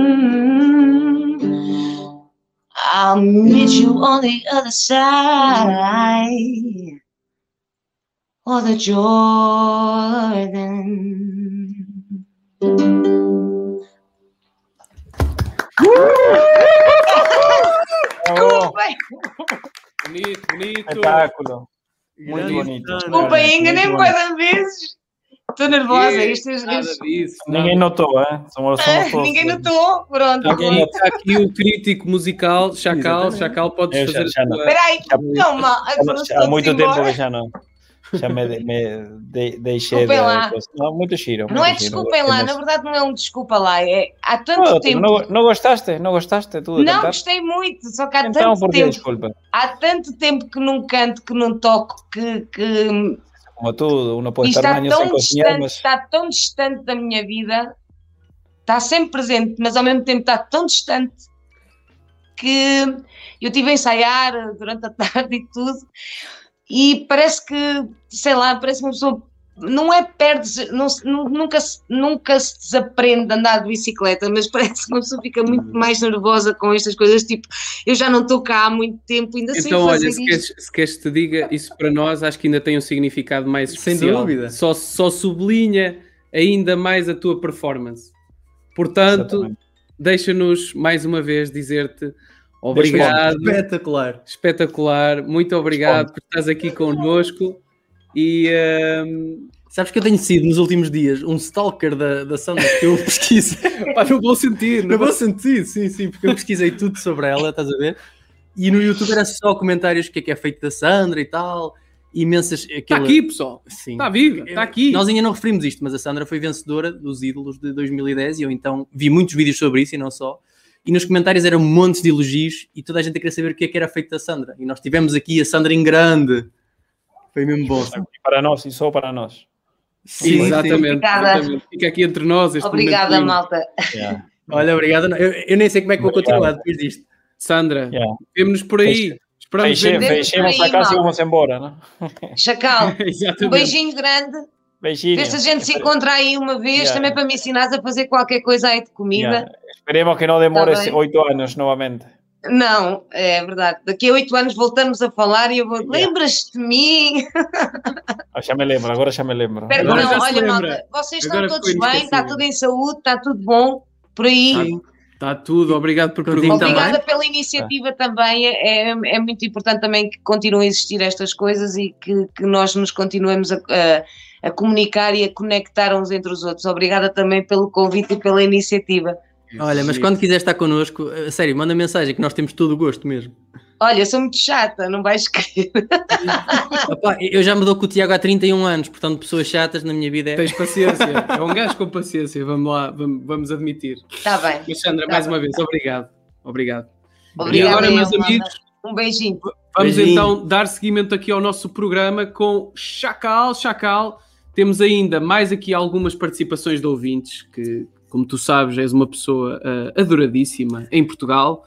I'll meet you on the other side of the Jordan.
Bonito, bonito.
Espetáculo. Muito bonito.
Desculpa, enganei-me quase vezes. Estou nervosa. Isto, é- isto-
disso.
Ninguém notou, hein? Somos,
Ah,
somos todos.
ninguém notou. Pronto.
Está aqui, está aqui o crítico musical, Chacal. Chacal, podes
Eu
fazer
já não.
Espera aí. Mal.
Há muito tempo já não. Já me, me de, deixei de.
Lá.
Não, muito giro.
Não é
muito giro.
desculpem lá,
Mas-
na verdade não é um desculpa lá. É, há tanto
Não,
tempo.
não, não gostaste? Não gostaste tu de
Não, gostei muito, só que há
Então,
tanto tempo.
desculpa?
Há tanto tempo que não canto, que não toco, que, que
Como tudo, uno pode estar sem cozinhar, mas
está tão distante da minha vida, está sempre presente, mas ao mesmo tempo está tão distante que eu tive a ensaiar durante a tarde e tudo, e parece que, sei lá, parece uma pessoa. Não é perde não, nunca, se- nunca se desaprende de andar de bicicleta, mas parece que uma pessoa fica muito mais nervosa com estas coisas. Tipo, eu já não estou cá há muito tempo, ainda sei
Então,
fazer
olha, se queres, se queres que te diga, isso para nós acho que ainda tem um significado mais
Sem
especial.
dúvida.
Só, só sublinha ainda mais a tua performance. Portanto, deixa-nos mais uma vez dizer-te obrigado,
Espetacular.
espetacular, muito obrigado por estás aqui connosco e hum,
Sabes que eu tenho sido nos últimos dias um stalker da, da Sandra que eu pesquiso.
pá, no bom sentido,
No bom sentido, sim, sim, porque eu pesquisei tudo sobre ela, estás a ver? E no YouTube era só comentários o que é que é feito da Sandra e tal, imensas.
Está
aquela-
aqui, pessoal.
Sim.
Está viva, está aqui.
Nós ainda não referimos isto, mas a Sandra foi vencedora dos ídolos de 2010 e eu então vi muitos vídeos sobre isso e não só. E nos comentários eram montes de elogios e toda a gente queria saber o que é que era feito da Sandra. E nós tivemos aqui a Sandra em grande. Foi mesmo bom.
para nós e só para nós.
Sim,
exatamente,
Obrigada.
exatamente. Fica aqui entre nós este
Obrigada,
momento.
malta.
Yeah.
Olha, obrigado. Eu, eu nem sei como é que vou
Obrigado.
continuar depois disto.
Sandra,
Yeah.
vemos-nos por aí. Esperamos ver.
Aí,
a casa e vamos embora, não?
Chacal, um beijinho grande.
Beijinho.
Vê se a gente se encontra aí uma vez,
Yeah.
também para me ensinares a fazer qualquer coisa aí de comida.
Yeah. Esperemos que não demore oito anos novamente.
Não, é verdade. Daqui a oito anos voltamos a falar e eu vou. Lembras-te de mim?
Ah, já me lembro, agora já me lembro.
Espera,
Agora
não,
já se
olha, malta, vocês
Agora
estão todos bem, está tudo em saúde, está tudo bom por aí.
Está Tá tudo, obrigado por perguntar.
Obrigada pela iniciativa também. É, é muito importante também que continuem a existir estas coisas e que, que nós nos continuemos a, a- a comunicar e a conectar uns entre os outros. Obrigada também pelo convite e pela iniciativa.
Olha, mas quando quiser estar connosco, a sério, manda mensagem que nós temos todo o gosto mesmo.
Olha, eu sou muito chata, não vais querer.
Opa, eu já me dou com o Tiago há 31 anos, portanto, pessoas chatas na minha vida é.
Tens paciência. É um gajo com paciência, vamos lá, vamos, vamos admitir.
Está bem.
Alexandra,
Tá
mais
bem.
uma vez, obrigado. Obrigado.
Obrigada,
e agora,
eu,
meus amigos,
Um beijinho.
vamos
Beijinho.
então dar seguimento aqui ao nosso programa com Chacal, Chacal. Temos ainda mais aqui algumas participações de ouvintes, que, como tu sabes, és uma pessoa ah, adoradíssima em Portugal,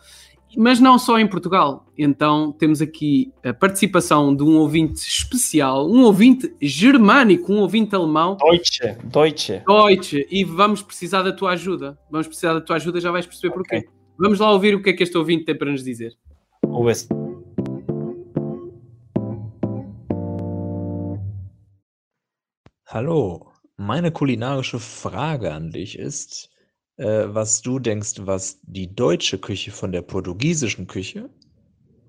mas não só em Portugal. Então temos aqui a participação de um ouvinte especial, um ouvinte germânico, um ouvinte alemão,
Deutsche, Deutsche.
Deutsche, e vamos precisar da tua ajuda. Vamos precisar da tua ajuda, já vais perceber porquê. Vamos lá ouvir o que é que este ouvinte tem para nos dizer.
US.
Hallo, meine kulinarische Frage an dich ist, äh, was du denkst, was die deutsche Küche von der portugiesischen Küche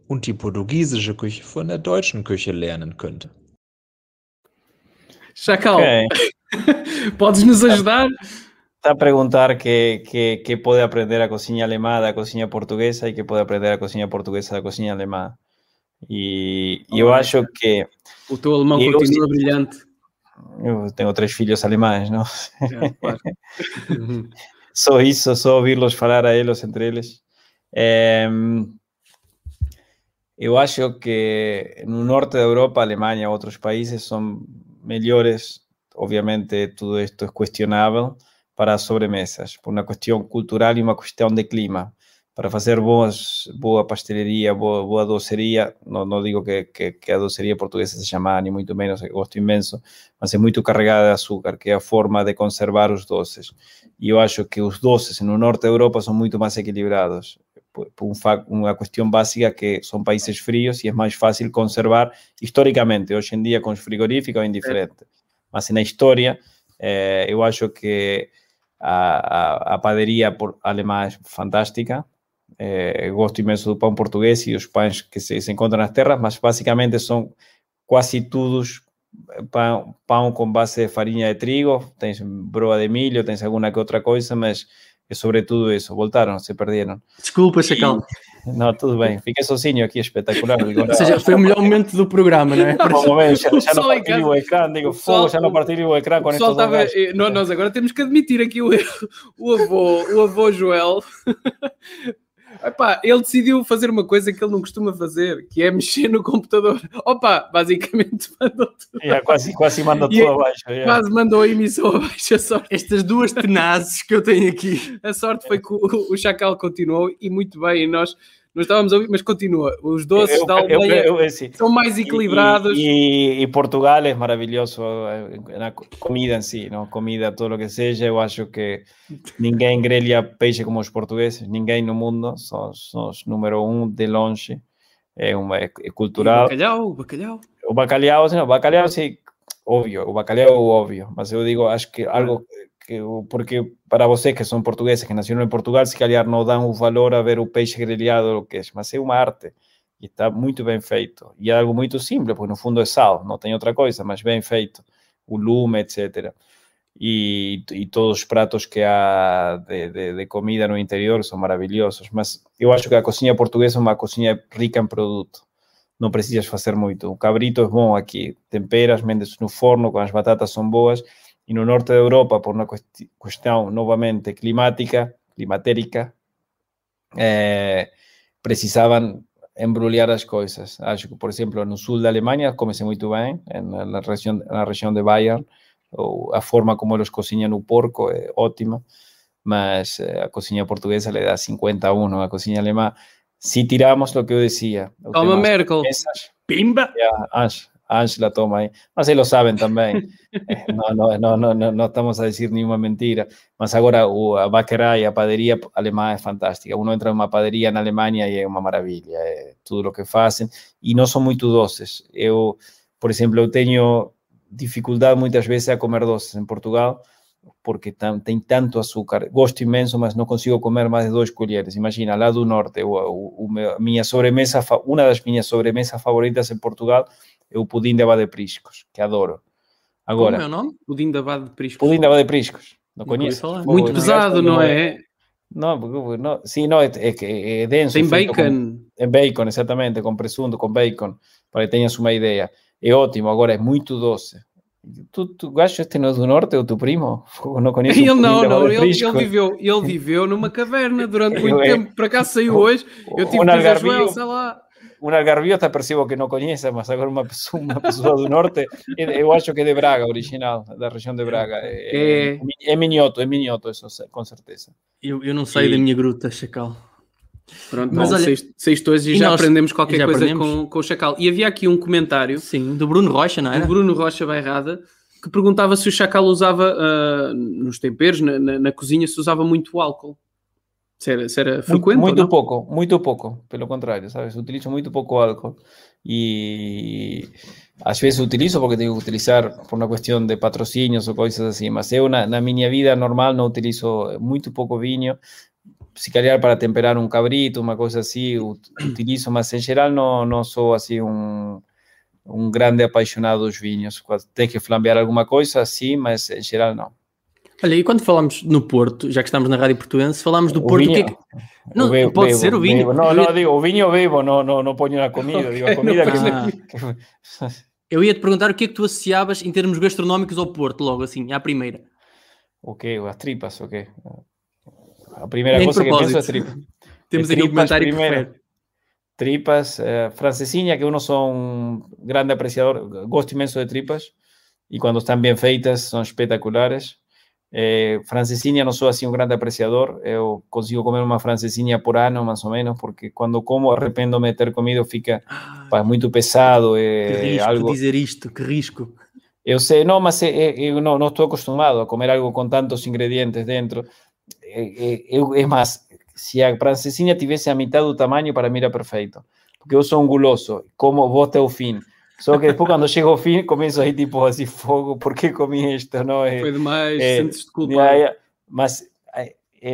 und die portugiesische Küche von der deutschen Küche lernen könnte.
Chacal,
Ok.
podes nos ajudar?
Está a perguntar que, que, que pode aprender a cozinha alemã da cozinha portuguesa e que pode aprender a cozinha portuguesa da cozinha alemã. E, e eu acho que
O teu alemão
Eu-
continua brilhante.
Eu tenho três filhos alemães, não?
É, claro.
só isso, só ouvi-los falar a eles entre eles. Em, eu acho que no norte da Europa, Alemanha, outros países são melhores. Obviamente, tudo isto é questionável para as sobremesas, por uma questão cultural e uma questão de clima. Para fazer boas, boa pastelaria, boa, boa doceria, não, não digo que, que, que a doceria portuguesa seja má, nem muito menos, eu gosto imenso, mas é muito carregada de açúcar, que é a forma de conservar os doces. E eu acho que os doces no norte da Europa são muito mais equilibrados. Por, por um uma questão básica que são países frios e é mais fácil conservar historicamente. Hoje em dia, com os frigoríficos, é indiferente. Mas na história, eh, eu acho que a, a, a padaria por, alemã é fantástica. Eh, gosto imenso do pão português e os pães que se, se encontram nas terras, mas basicamente são quase todos pão, pão com base de farinha de trigo, tens broa de milho, tens alguma que outra coisa, mas é sobretudo isso. Voltaram, se perderam.
Desculpa, Chacal.
Não, tudo bem. Fiquei sozinho aqui, espetacular.
Ou seja, foi o melhor momento do programa, não é?
Vamos ver, já, já não partilho o ecrã, digo, fogo, já não partilho o ecrã com estes
estava.
gajos.
eh, nó- Nós agora temos que admitir aqui o erro. O avô, o avô Joel. Epá, ele decidiu fazer uma coisa que ele não costuma fazer, que é mexer no computador. Opa, basicamente mandou tudo.
Já, quase, quase manda
E-
tudo abaixo. já.
Quase mandou a emissão abaixo. A sorte,
Estas duas tenazes que eu tenho aqui.
a sorte foi que o, o Chacal continuou e muito bem. E nós, nós estávamos a ouvir, mas continua. Os doces
Eu-
da Alemanha
eu- eu-
são mais equilibrados.
E, e- e Portugal é maravilhoso na co- comida em si, não? comida, tudo o que seja. Eu acho que ninguém grelha peixe como os portugueses, ninguém no mundo, são, os número um de longe. É, uma, é, é
E
cultural.
bacalhau, bacalhau.
O bacalhau, sim, o bacalhau, sim, óbvio, o bacalhau é óbvio, mas eu digo, acho que algo que, porque para vocês que são portugueses, que nasceram em Portugal, se calhar não dão o valor a ver o peixe grelhado, o que é, mas é uma arte e está muito bem feito. E é algo muito simples, porque no fundo é sal, não tem outra coisa, mas bem feito, o lume, etc. E, e todos os pratos que há de, de, de comida no interior são maravilhosos, mas eu acho que a cozinha portuguesa é uma cozinha rica em produto não precisas fazer muito. O cabrito é bom aqui, temperas, mendes no forno, com as batatas são boas. E no norte da Europa, por uma questi- questão novamente climática, climatérica, eh, precisavam embrulhar as coisas. Acho que, por exemplo, no sul da Alemanha come-se muito bem, na, região, na região de Bayern, a forma como eles cozinham o porco é ótima, mas eh, a cozinha portuguesa le dá 50 a 1 a cozinha alemã. Se tiramos o que eu dizia, o
Toma
tema das
Merkel. Pimba!
ja, Ange, Ángela toma aí. Mas eles sabem também. Eh, não, não, não, não, não estamos a dizer nenhuma mentira. Mas agora o, a Bäckerei, a padaria alemã é fantástica. Uno entra numa padaria na Alemanha e é uma maravilha. É tudo o que fazem. E não são muito doces. Eu, por exemplo, eu tenho dificuldade muitas vezes a comer doces em Portugal porque tem tanto açúcar. Gosto imenso, mas não consigo comer mais de dois colheres. Imagina, lá do norte, o, o, o minha sobremesa, uma das minhas sobremesas favoritas em Portugal é o pudim de abade de priscos, que adoro.
Agora, Como é o nome?
Pudim de abade de priscos.
Pudim de abade de priscos. Não conheço.
Muito pesado, não é?
Não, não, sim, não, é, é, é denso.
Tem bacon. Com,
é bacon, exatamente, com presunto, com bacon, para que tenhas uma ideia. É ótimo, agora é muito doce. Tu, tu gajo este não é do norte, é o teu primo?
Não conheço ele não, não, ele, ele, viveu, ele viveu numa caverna durante muito é. tempo, para cá saiu hoje, eu tive que dizer, Joel, sei lá.
Um algarvio percebo que não conheça, mas agora uma pessoa, uma pessoa do norte, eu acho que é de Braga, original, da região de Braga. É, é, é minhoto, é minhoto, isso com certeza.
Eu, eu não saio e... da minha gruta, Chacal.
Pronto, mas olha, sexto hoje e já nós, aprendemos qualquer já coisa com, com o Chacal. E havia aqui um comentário.
Sim, do Bruno Rocha, não é?
Do Bruno Rocha Bairrada, que perguntava se o Chacal usava uh, nos temperos, na, na, na, cozinha, se usava muito álcool. Se era, se era frequente?
Muito, muito pouco, muito pouco, pelo contrário, sabes? Utilizo muito pouco álcool. E às vezes utilizo porque tenho que utilizar por uma questão de patrocínios ou coisas assim, mas eu na, na minha vida normal não utilizo muito pouco vinho si calhar para temperar un cabrito, una cosa así, utilizo, mas en general no, no sou assim um, um grande apaixonado dos vinhos. Tem que flambear alguma coisa, sim, mas em geral não.
Olha, e quando falamos no Porto, já que estamos na Rádio Portuense, falamos do o Porto, vinho, que, é que... Não, bebo, pode bebo, ser o vinho.
Bebo. Não, não, digo, o vinho bebo, não, não, não ponho na comida, digo, a comida que...
Ah. Eu ia te perguntar o que é que tu associavas em termos gastronómicos ao Porto, logo assim, à primeira.
O quê? As tripas, o quê? A primeira coisa que penso é tripas.
Temos aqui um comentário primeiro, que
Tripas, eh, francesinha, que eu não sou um grande apreciador, gosto imenso de tripas, e quando estão bem feitas são espetaculares. Eh, francesinha não sou assim um grande apreciador, eu consigo comer uma francesinha por ano, mais ou menos, porque quando como arrependo-me de ter comido, fica ah, muito pesado. É,
que risco
algo...
dizer isto, que risco.
Eu sei, não, mas eu não, não estou acostumado a comer algo com tantos ingredientes dentro. eu, es más, si a francesinha tivesse a mitad do tamanho, para mí era perfeito. Porque eu sou um guloso, como vou até o fim. Só que depois, quando chego ao fim, começo aí, tipo, assim, fogo, por que comi isto? Não?
É, Foi demais, é, sentes-te culpado.
Mas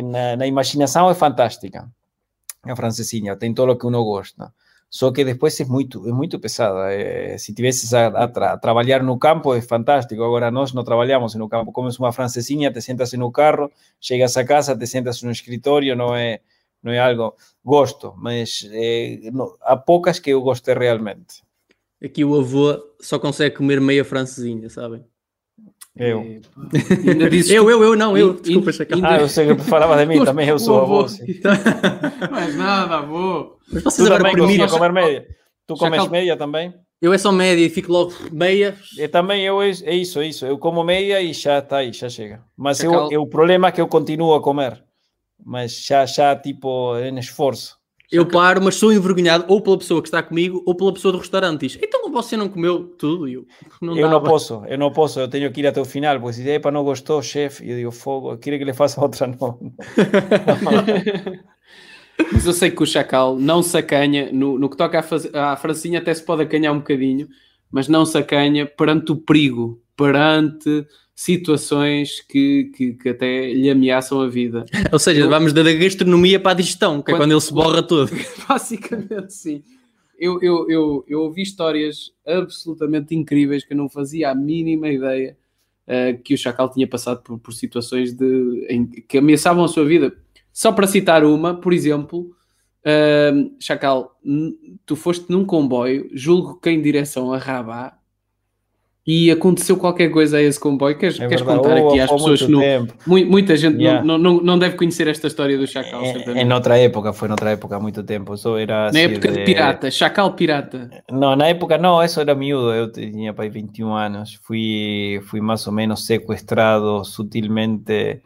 na, na imaginação é fantástica. A francesinha, tem todo o que uno gosta. Só que depois é muito, é muito pesada. É, se tivesses a, a, tra, a, trabalhar no campo, é fantástico. Agora nós não trabalhamos no campo. Comes uma francesinha, te sentas no carro, chegas a casa, te sentas no escritório, não é, não é algo... Gosto, mas é, não, há poucas que eu gostei realmente.
Aqui o avô só consegue comer meia francesinha, sabem?
Eu.
eu, eu, eu, não, eu. Desculpa,
ainda, Ah, eu sei que falava de mim também, eu sou avô.
Mas nada, avô.
Mas vocês tu agora também comer média. Tu comes Chacal... média também?
Eu é só média e fico logo meia.
Eu também eu é, é isso, é isso. Eu como meia e já está aí, já chega. Mas eu, eu, o problema é que eu continuo a comer. Mas já, já tipo, em esforço.
Eu paro, mas sou envergonhado ou pela pessoa que está comigo ou pela pessoa do restaurante. Diz, então você não comeu tudo? Eu
não, eu não posso, eu não posso, eu tenho que ir até o final, porque se para não gostou, chefe, eu digo, fogo, queria que lhe faça outra, não.
mas eu sei que o Chacal não se acanha, no, no que toca à, faz, à Francinha até se pode acanhar um bocadinho, mas não se acanha perante o perigo, perante situações que, que, que, até lhe ameaçam a vida.
Ou seja, eu, vamos da gastronomia para a digestão, que quando, é quando ele se borra todo.
Basicamente, sim. Eu, eu, eu, eu ouvi histórias absolutamente incríveis que eu não fazia a mínima ideia uh, que o Chacal tinha passado por, por situações de, em, que ameaçavam a sua vida. Só para citar uma, por exemplo, uh, Chacal, tu foste num comboio, julgo que em direção a Rabat, e aconteceu qualquer coisa a esse comboio. Queres, é queres contar aqui às pessoas que não, muita gente yeah. não, não, não deve conhecer esta história do Chacal?
É, em outra época, foi noutra época há muito tempo. Só era
na assim época de... de... pirata, Chacal pirata.
Não, na época não, isso era miúdo. Eu tinha para 21 anos. Fui, fui mais ou menos sequestrado sutilmente.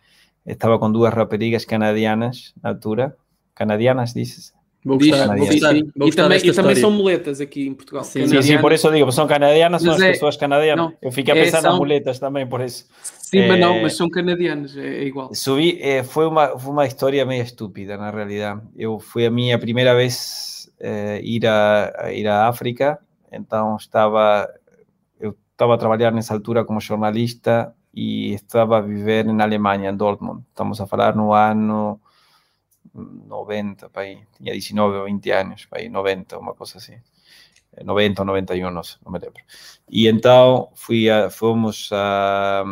Estava com duas raparigas canadianas na altura. Canadianas, dizes?
Vou gostar, vou
sim,
gostar,
sim.
vou
E também, e também
história.
são muletas aqui em Portugal.
Sim,
Sim, sim,
Canadianas.
por eso digo, son canadianas,
Mas
las
é-
pessoas canadianas.
não,
Eu fiquei a
é,
pensar nas
são-
muletas também, por isso.
Sim, mas não,
Eh,
mas são canadianas, é, é igual.
Subí, eh, fue, una, fue una historia media estúpida, en realidad. Yo fui a minha primera vez ir, a, a ir a África, entonces estaba, eu estaba a trabalhar nessa altura como jornalista e estava a viver em Alemanha, em Dortmund. Estamos a falar no ano 90, para aí. Tinha 19 ou 20 anos, para aí, 90, uma coisa assim. Eh, 90 ou 91, não, sei, não me lembro. E então fui a, fomos a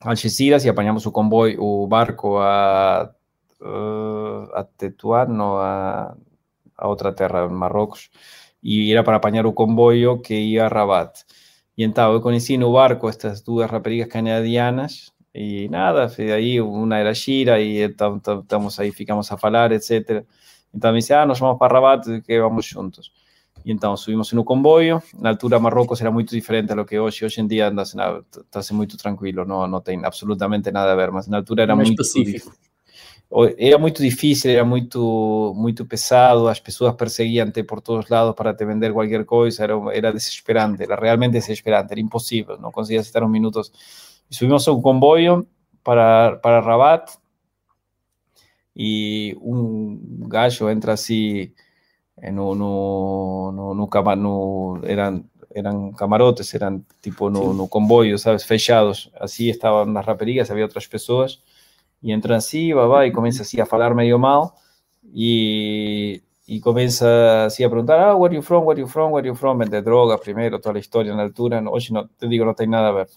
Algeciras e apanhamos o comboio, o barco a, eh, a Tetuán, no, a, a outra terra, en Marrocos, e era para apanhar o comboio que ia a Rabat. E então eu conheci no barco estas duas raparigas canadianas e nada, foi aí, uma era Shira e então então, estamos aí, ficamos a falar, etc. Então me disse, ah, nós vamos para Rabat, que vamos juntos. E então subimos no comboio, na altura Marrocos era muito diferente a lo que hoje, hoje em dia anda-se na- está-se muito tranquilo, não, não tem absolutamente nada a ver, mas na altura era
Mais
muito
pacífico.
dif- o- era muito difícil, era muito muito pesado, as pessoas perseguiam-te por todos lados para te vender qualquer coisa, era, era desesperante, era realmente desesperante, era impossível, não conseguias estar uns minutos. E subimos a um comboio para, para Rabat e um gajo entra assim eh, no, no, no, no, cama- no- eran, eran camarotes, eran tipo no, no comboio, ¿sabes? Fechados. Así estaban las raperigas, había otras pessoas. E entra assim, vai, vai, e começa assim a falar meio mal. E, e começa assim a perguntar: Ah, where you from, where you from, where you from? Vende droga primeiro, toda a história na altura. Hoje, não, te digo, não tem nada a ver.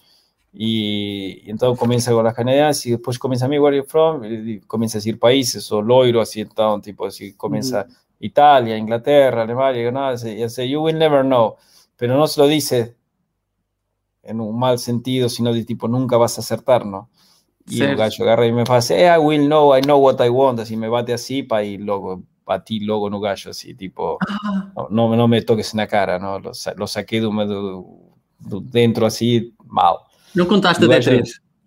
E então começa com as canadianas e depois começa a mim, where you from? E começa a dizer países, ou loiro, assim, então, tipo assim, começa Italia, Inglaterra, Alemania, y nada, y así, you will never know. Pero no se lo dice en un mal sentido, sino de tipo, nunca vas a acertar, ¿no? Y el
Certo.
gallo agarra y me hace, eh, I will know, I know what I want, así me bate así, pa, y luego batí logo no gallo, así, tipo, no, no, no me toques en la cara, ¿no? Lo, sa- lo saqué de, un- de- de dentro así, mal.
Não contaste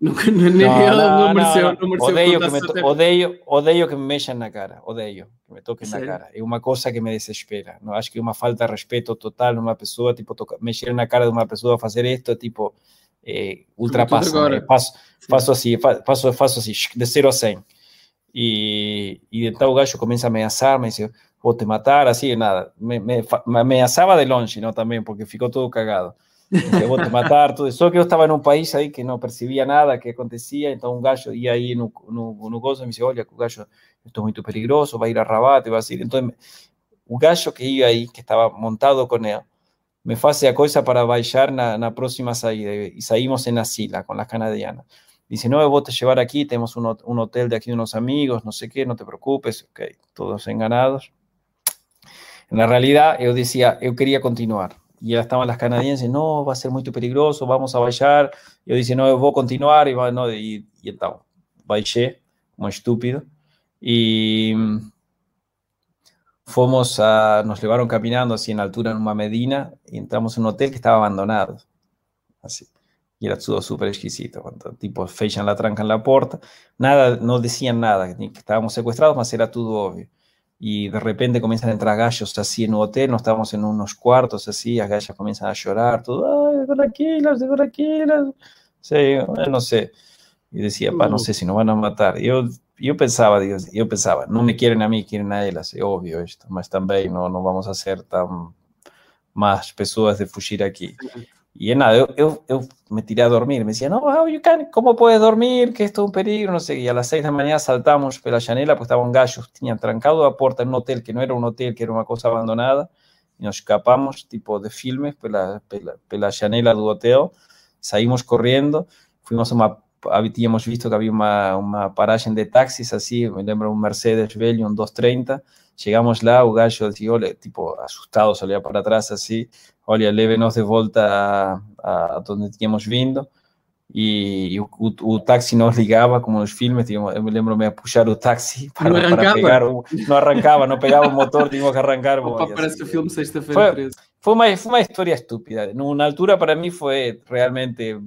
ele
no,
não
no,
mereceu, não mereceu
Odeio, que me, odeio, odeio que me mexam na cara, odeio que me toquem na cara. É uma coisa que me desespera. Não acho que é uma falta de respeito total numa pessoa, tipo, toca, mexer na cara de uma pessoa, fazer isto, tipo, eh, ultrapassa.
agora.
eh, Faço, faço assim, fa- faço, faço assim, de 0 a 100. E, e então o gajo começa a ameaçar, me dice, vou te matar, assim, nada. Me, me, me ameaçava de longe, não, também, porque ficou todo cagado. Dice, vou te matar, tudo. Só que eu estava num país aí que não percebia nada que acontecia, então um gajo ia aí no, no, no gozo e me disse, olha, que o gajo, isto é muito perigoso, vai ir a Rabat, vai ir. Então, o gajo que ia aí, que estava montado com ele, me faz a coisa para baixar na, na próxima saída, e saímos em Asila, com as canadianas. Dice, no, eu vou te llevar aquí, tenemos un, hot- un hotel de aquí de unos amigos, no sé qué, no te preocupes, ok, todos enganados. Na realidade, eu dizia, eu queria continuar. E elas estavam as canadienses, não, vai ser muito perigoso, vamos a baixar. Eu disse, não, eu vou continuar. E, vai- não, e, e então, baixei, como estúpido. E fomos a, nos levaram caminhando assim na altura numa medina e entramos em um hotel que estava abandonado. Assim. E era tudo super esquisito. Quando, tipo, fechan la trancan la porta. Nada, não diziam nada, ni que estábamos sequestrados, mas era tudo óbvio. Y de repente comienzan a entrar gallos así en un hotel, nos estamos en unos cuartos así, las gallas comienzan a llorar, todo, ay, tranquilas, tranquilas. Sí, no sé. Y decía, pa, no sé si nos van a matar. Yo, yo pensaba, digo, yo pensaba, no me quieren a mí, quieren a ellas, es obvio esto, mas también no, no vamos a ser tan más pessoas de fugir aquí. Y nada, yo, yo, yo me tiré a dormir. Me decía, no, how you can, ¿cómo puedes dormir? Que esto es un peligro, no sé. Y a las seis de la mañana saltamos pela janela, pues estaban gallos, tenían trancado la puerta en un hotel que no era un hotel, que era una cosa abandonada. Y nos escapamos, tipo de filmes, pela, pela, pela janela do hotel. Saímos corriendo, fuimos a uma. Habíamos visto que había una, una paragem de taxis así, me lembro un Mercedes Velho, un 230. Llegamos lá, o gallo decía, olha, tipo asustado, salía para atrás así, olha, leve-nos de volta a, a, donde tínhamos vindo. E, e o, o, o, táxi nos ligava, como nos filmes, tínhamos, eu me lembro me a puxar o táxi para,
não
para pegar, o, não arrancava, não pegava o motor, tínhamos que arrancar.
Opa, parece assim. o filme Sexta-feira
foi,
13.
Foi uma, foi uma história estúpida. Na altura, para mim, foi realmente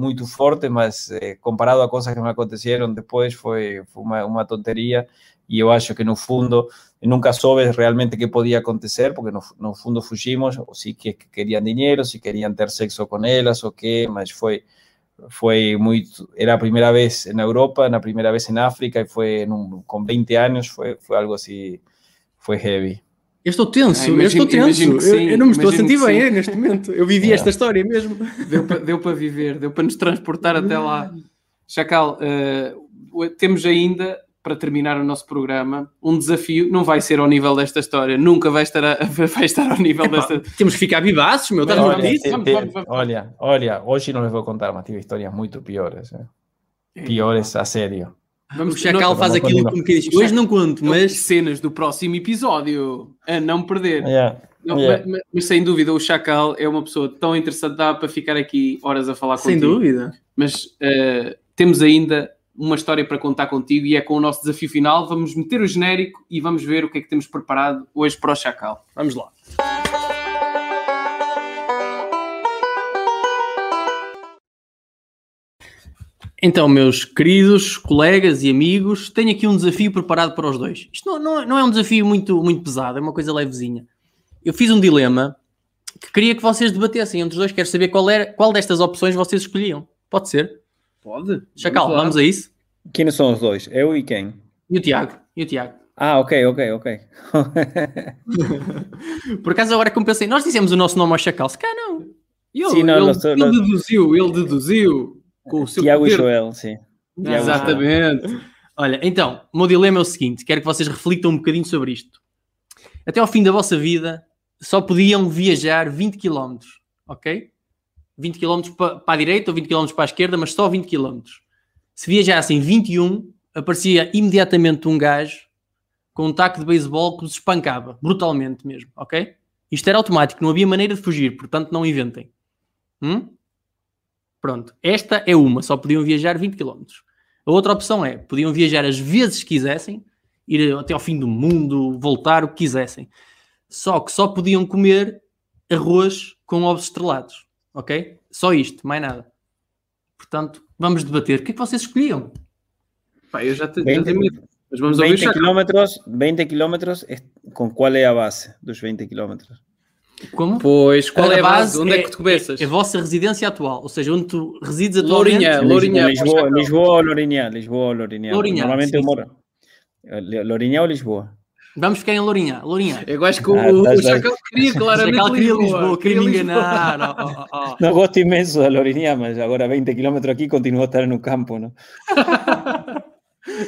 muito fortes, mas eh, comparado a coisas que me aconteceram depois foi, foi uma, uma tonteria e eu acho que no fundo nunca soube realmente que podia acontecer, porque no, no fundo fugimos, ou se que queriam dinheiro, se queriam ter sexo com elas, ou que, mas foi foi muito, era a primeira vez na Europa, na primeira vez em África, e foi num, com 20 anos, foi, foi algo assim, foi heavy.
Eu estou tenso, ah, imagino, eu estou tenso. Eu, eu, não me estou a sentir bem é, neste momento. Eu vivi é. esta história mesmo.
Deu para, deu para viver, deu para nos transportar até lá. Chacal, uh, temos ainda para terminar o nosso programa, um desafio não vai ser ao nível desta história, nunca vai estar, a, vai estar ao nível Epa, desta.
Temos que ficar vivaços, meu.
Olha, olha, te, vamos, vamos, vamos. olha, olha, hoje não les vou contar, mas tive histórias muito piores. Eh? Piores a sério.
Vamos, o Chacal faz aquilo como que diz. Hoje não conto, mas
cenas do próximo episódio a não perder. Yeah. Não, yeah. mas, mas, sem dúvida, o Chacal é uma pessoa tão interessante, dá para ficar aqui horas a falar
sem contigo. Sem dúvida.
Mas uh, temos ainda uma história para contar contigo e é com o nosso desafio final. Vamos meter o genérico e vamos ver o que é que temos preparado hoje para o Chacal. Vamos lá.
Então, meus queridos colegas e amigos, tenho aqui um desafio preparado para os dois. Isto não, não, não é um desafio muito, muito pesado, é uma coisa levezinha. Eu fiz um dilema que queria que vocês debatessem entre os dois. Quero saber qual, era, qual destas opções vocês escolhiam. Pode ser?
Pode.
Chacal, vamos, vamos a isso?
Quem são os dois? Eu e quem?
E o Tiago. E o Tiago.
Ah, ok, ok, ok.
Por acaso agora que eu pensei, nós dissemos o nosso nome ao Chacal, se cá não.
Ele, sim, não, ele, ele não... deduziu, ele deduziu com o seu
Tiago poder. e Joel, sim.
Tiago Exatamente.
Olha, então, o meu dilema é o seguinte, quero que vocês reflitam um bocadinho sobre isto. Até ao fim da vossa vida, só podiam viajar 20 km, ok? 20 km para, a direita ou 20 km para a esquerda, mas só 20 km. Se viajassem 21, aparecia imediatamente um gajo com um taco de beisebol que os espancava, brutalmente mesmo, ok? Isto era automático, não havia maneira de fugir, portanto não inventem. Hum? Pronto, esta é uma, só podiam viajar 20 km. A outra opção é, podiam viajar as vezes que quisessem, ir até ao fim do mundo, voltar o que quisessem. Só que só podiam comer arroz com ovos estrelados ok? Só isto, mais nada. Portanto, vamos debater. O que é que vocês escolhiam?
Pá, eu já, te, 20, já tenho medo.
Mas vamos 20 quilómetros, 20 quilómetros, com qual é a base dos 20 quilómetros?
Como? Pois, qual a é a base? Onde é, é que tu começas?
É, é, a vossa residência atual, ou seja, onde tu resides atualmente.
Lourinhã, Lourinhã.
Lisboa, Lisboa ou Lourinhã? Lisboa ou Lourinhã. Lourinhã Normalmente sim, eu moro. Lourinhã ou Lisboa?
Vamos ficar em Lourinhã. Lourinhã.
Eu acho que ah, o, tá, o Chacal queria claramente Chacal queria Lisboa. Lisboa
queria me enganar. oh, oh, oh.
Não gosto imenso da Lourinhã, mas agora 20 km aqui continuo a estar no campo, não?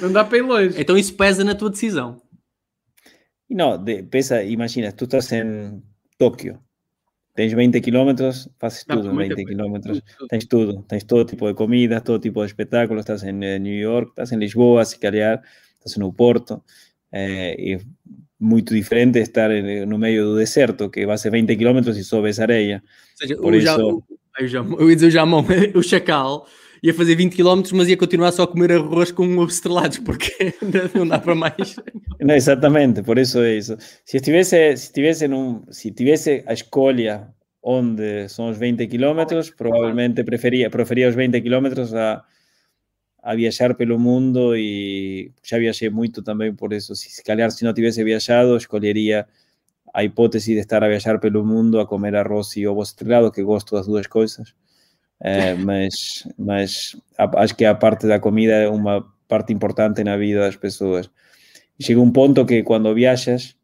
não dá para ir longe.
Então isso pesa na tua decisão.
Não, de, pesa, imagina, tu estás em Tóquio, tens 20 km, fazes tudo em 20 km, tens tudo, tens todo tipo de comida, todo tipo de espetáculos, estás em New York, estás em Lisboa, se calhar, estás no Porto, é, muito diferente estar no meio do deserto, que vai ser 20 km e só ves areia.
Ou seja, Por o, isso... eu ia dizer o Jamão, o Chacal, ia fazer 20 km, mas ia continuar só a comer arroz com ovos estrelados, porque não dá para mais.
Não, exatamente, por isso é isso. Se estivesse, se tivesse, num, se tivesse a escolha onde são os 20 km, provavelmente preferia, preferia os 20 km a a viajar pelo mundo e já viajei muito também por isso. Se calhar se não tivesse viajado, escolheria a hipótese de estar a viajar pelo mundo a comer arroz e ovos estrelados, que gosto das duas coisas. É, mas mas acho que a parte da comida é uma parte importante na vida das pessoas. Chega um ponto que quando viajas,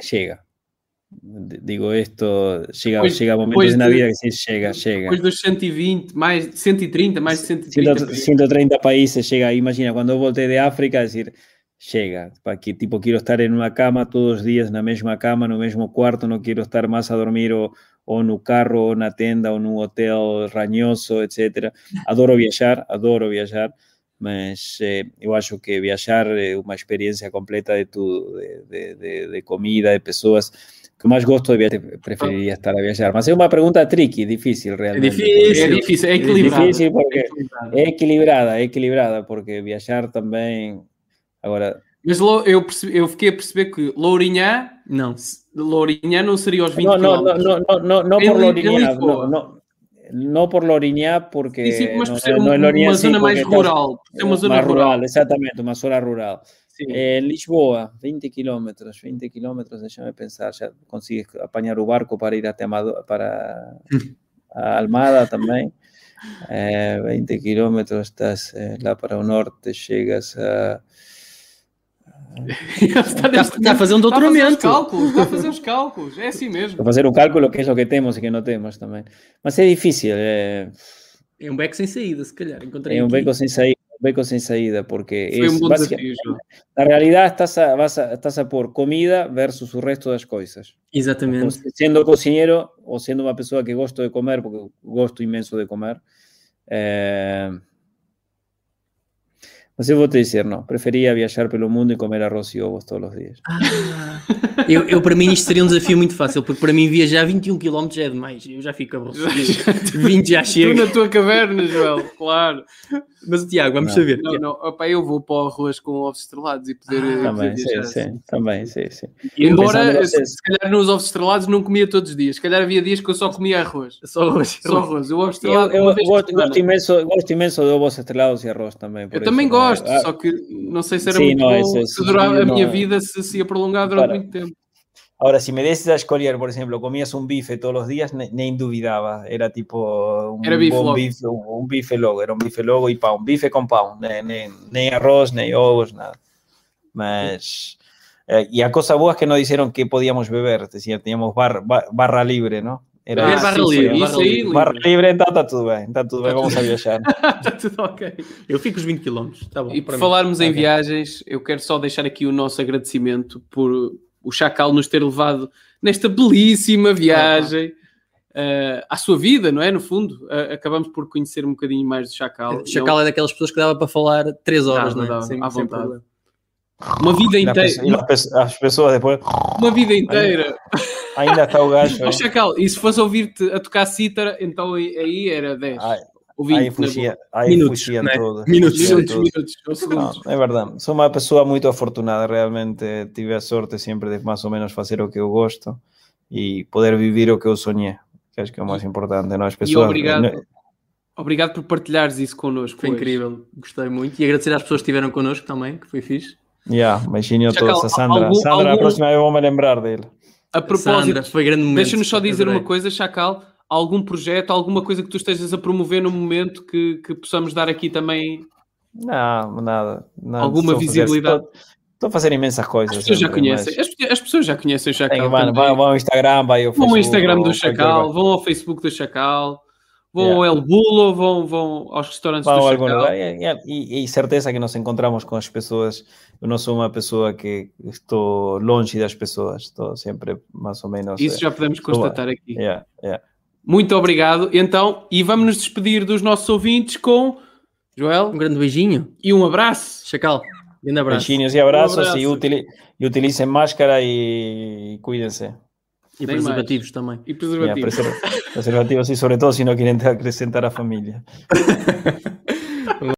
chega digo isto, chega, depois, chega momentos na vida que sim, chega, chega.
Depois dos 120, mais 130, mais 130.
130 países, chega, imagina, quando eu voltei de África, decir, chega, para que tipo, quero estar em uma cama todos os dias, na mesma cama, no mesmo quarto, não quero estar mais a dormir ou, ou no carro, ou na tenda, ou num hotel ranhoso, etc. Adoro viajar, adoro viajar, mas eh, eu acho que viajar é uma experiência completa de tudo, de, de, de, de comida, de pessoas, que mais gosto de viajar, preferiria estar a viajar. Mas é uma pergunta tricky, difícil realmente.
É difícil, é difícil, é equilibrada.
É difícil porque é equilibrada, é equilibrada, porque viajar também. Agora.
Mas eu, percebi, eu fiquei a perceber que Lourinhã, não, Lourinhã não seria os 20
não, não, não, não, não, não por Lourinhã, não, não, no por Loriñá, porque
Sí, sí, mas
no,
por ser
no
um-
es Lourinhã,
uma
sí,
zona mais rural, ser uma zona rural.
rural, exactamente, una zona rural.
Sim.
Eh, Lisboa, 20 kilómetros, 20 kilómetros, déjame pensar, ya consigues apañar un barco para ir hasta Amado, para a Almada también. Eh, 20 kilómetros, estás eh, lá para o norte, llegas a...
está,
está a fazer um
Está a fazer os
doutoramento.
cálculos, está a fazer os cálculos. É assim mesmo.
Para fazer um cálculo que é o que temos e que não temos também. Mas é difícil, é,
É um beco sem saída, se calhar. Encontrei
é um
aqui.
beco sem saída, um beco sem saída, porque
Foi
é
um bom desafio,
na realidade estás a, vas a, estás a pôr comida versus o resto das coisas.
Exatamente.
Sendo cozinheiro ou sendo uma pessoa que gosto de comer, porque gosto imenso de comer, eh, mas eu vou te dizer, não, preferia viajar pelo mundo e comer arroz e ovos todos os dias.
Eu, eu, para mim, isto seria um desafio muito fácil, porque para mim viajar 21 km já é demais. Eu já fico aborrecido. 20 já
Tu
chega.
na tua caverna, Joel, claro.
Mas, Tiago, vamos
Não.
saber.
Não, não, opa, eu vou para o arroz com ovos estrelados e poder. eh,
Também,
poder
sim, sim, também, sim, sim.
Embora, se,
vocês-
se calhar nos ovos estrelados não comia todos os dias. Se calhar havia dias que eu só comia arroz.
Só arroz.
Só arroz. O ovo
Eu,
estrelado.
eu
vez por
gosto, gosto imenso, gosto imenso de ovos estrelados e arroz também. por
Eu também
é?
Gosto,
Ah,
só que não sei se era
Sim,
muito
não,
bom,
isso-
se durava a minha vida, se se ia prolongar durante
Para.
muito tempo.
Ahora, si me des a escolher, por ejemplo, comías un bife todos los días, ne- nem duvidaba. Era tipo un
Era bife logo.
bife, un, un bife logo, era un bife logo y pão, bife con nem, nem arroz, nem ovos, nada. Mas, eh, y a cosa boa es que nos dijeron que podíamos beber, decir, teníamos bar- ba- barra libre, ¿no?
Ah,
barra
sim, sim,
livre,
isso
barra
aí,
livre.
livre.
Barra libre, então está tudo bem, está tudo bem,
Tá
vamos a viajar.
Está tudo ok.
Eu fico os 20 km. Tá bom.
E por
para mim.
falarmos em viagens, eu quero só deixar aqui o nosso agradecimento por o Chacal nos ter levado nesta belíssima viagem eh, à sua vida, não é? No fundo, Eh, acabamos por conhecer um bocadinho mais do Chacal.
O Chacal é daquelas pessoas que dava para falar 3 horas,
Dava,
não é?
dava,
Sem-
à vontade.
problema.
Uma vida
E
inteira.
as pessoas depois,
Uma vida inteira.
ainda está o gajo.
Ó, Chacal, e se fosse ouvir-te a tocar cítara, então aí, era 10.
Ai,
ou 20,
Aí fugia, aí
Minutos,
fugiam
né? Minutos,
fugiam
Minutos, minutos, segundos.
é verdade. Sou uma pessoa muito afortunada, realmente. Tive a sorte sempre de mais ou menos fazer o que eu gosto e poder viver o que eu sonhei, que acho que é o mais importante. Não? As
E
pessoas,
obrigado,
não-
obrigado por partilhares isso connosco.
Foi
hoje.
incrível, gostei muito. E agradecer às pessoas que estiveram connosco também, que foi fixe.
Yeah, beijinho a
Chacal,
todos. A Sandra,
algum-
Sandra, a
algum-
próxima vez vou-me lembrar dele.
A propósito, deixa-nos só dizer uma coisa, Chacal. Algum projeto, alguma coisa que tu estejas a promover no momento que, que possamos dar aqui também?
Não, nada. nada
Alguma
estou a fazer-
visibilidade?
Estou, estou a fazer imensas coisas.
As pessoas já conhecem.
mas-
As, as pessoas já conhecem o Chacal.
Tem, mano, vão, vão ao Instagram, vai ao
Vão ao
Facebook,
Instagram do Chacal, vão ao Facebook do Chacal, vão
Yeah.
ao El Bulo, vão, vão aos restaurantes
Vamos
do
algum
Chacal.
lugar e, e- e certeza que nos encontramos com as pessoas. Eu não sou uma pessoa que estou longe das pessoas, estou sempre mais ou menos.
Isso
eh,
já podemos
estou-
constatar aqui.
Yeah, yeah.
Muito obrigado. Então, e vamos nos despedir dos nossos ouvintes com Joel
Um grande beijinho.
e um abraço.
Chacal, grande abraço.
Beijinhos e abraços
Um abraço.
e, utili- e utilicem máscara e cuídense.
E
Nem
preservativos também.
E
Yeah,
preservativo.
preser- preservativos e, sobre todo, se não querem acrescentar a família.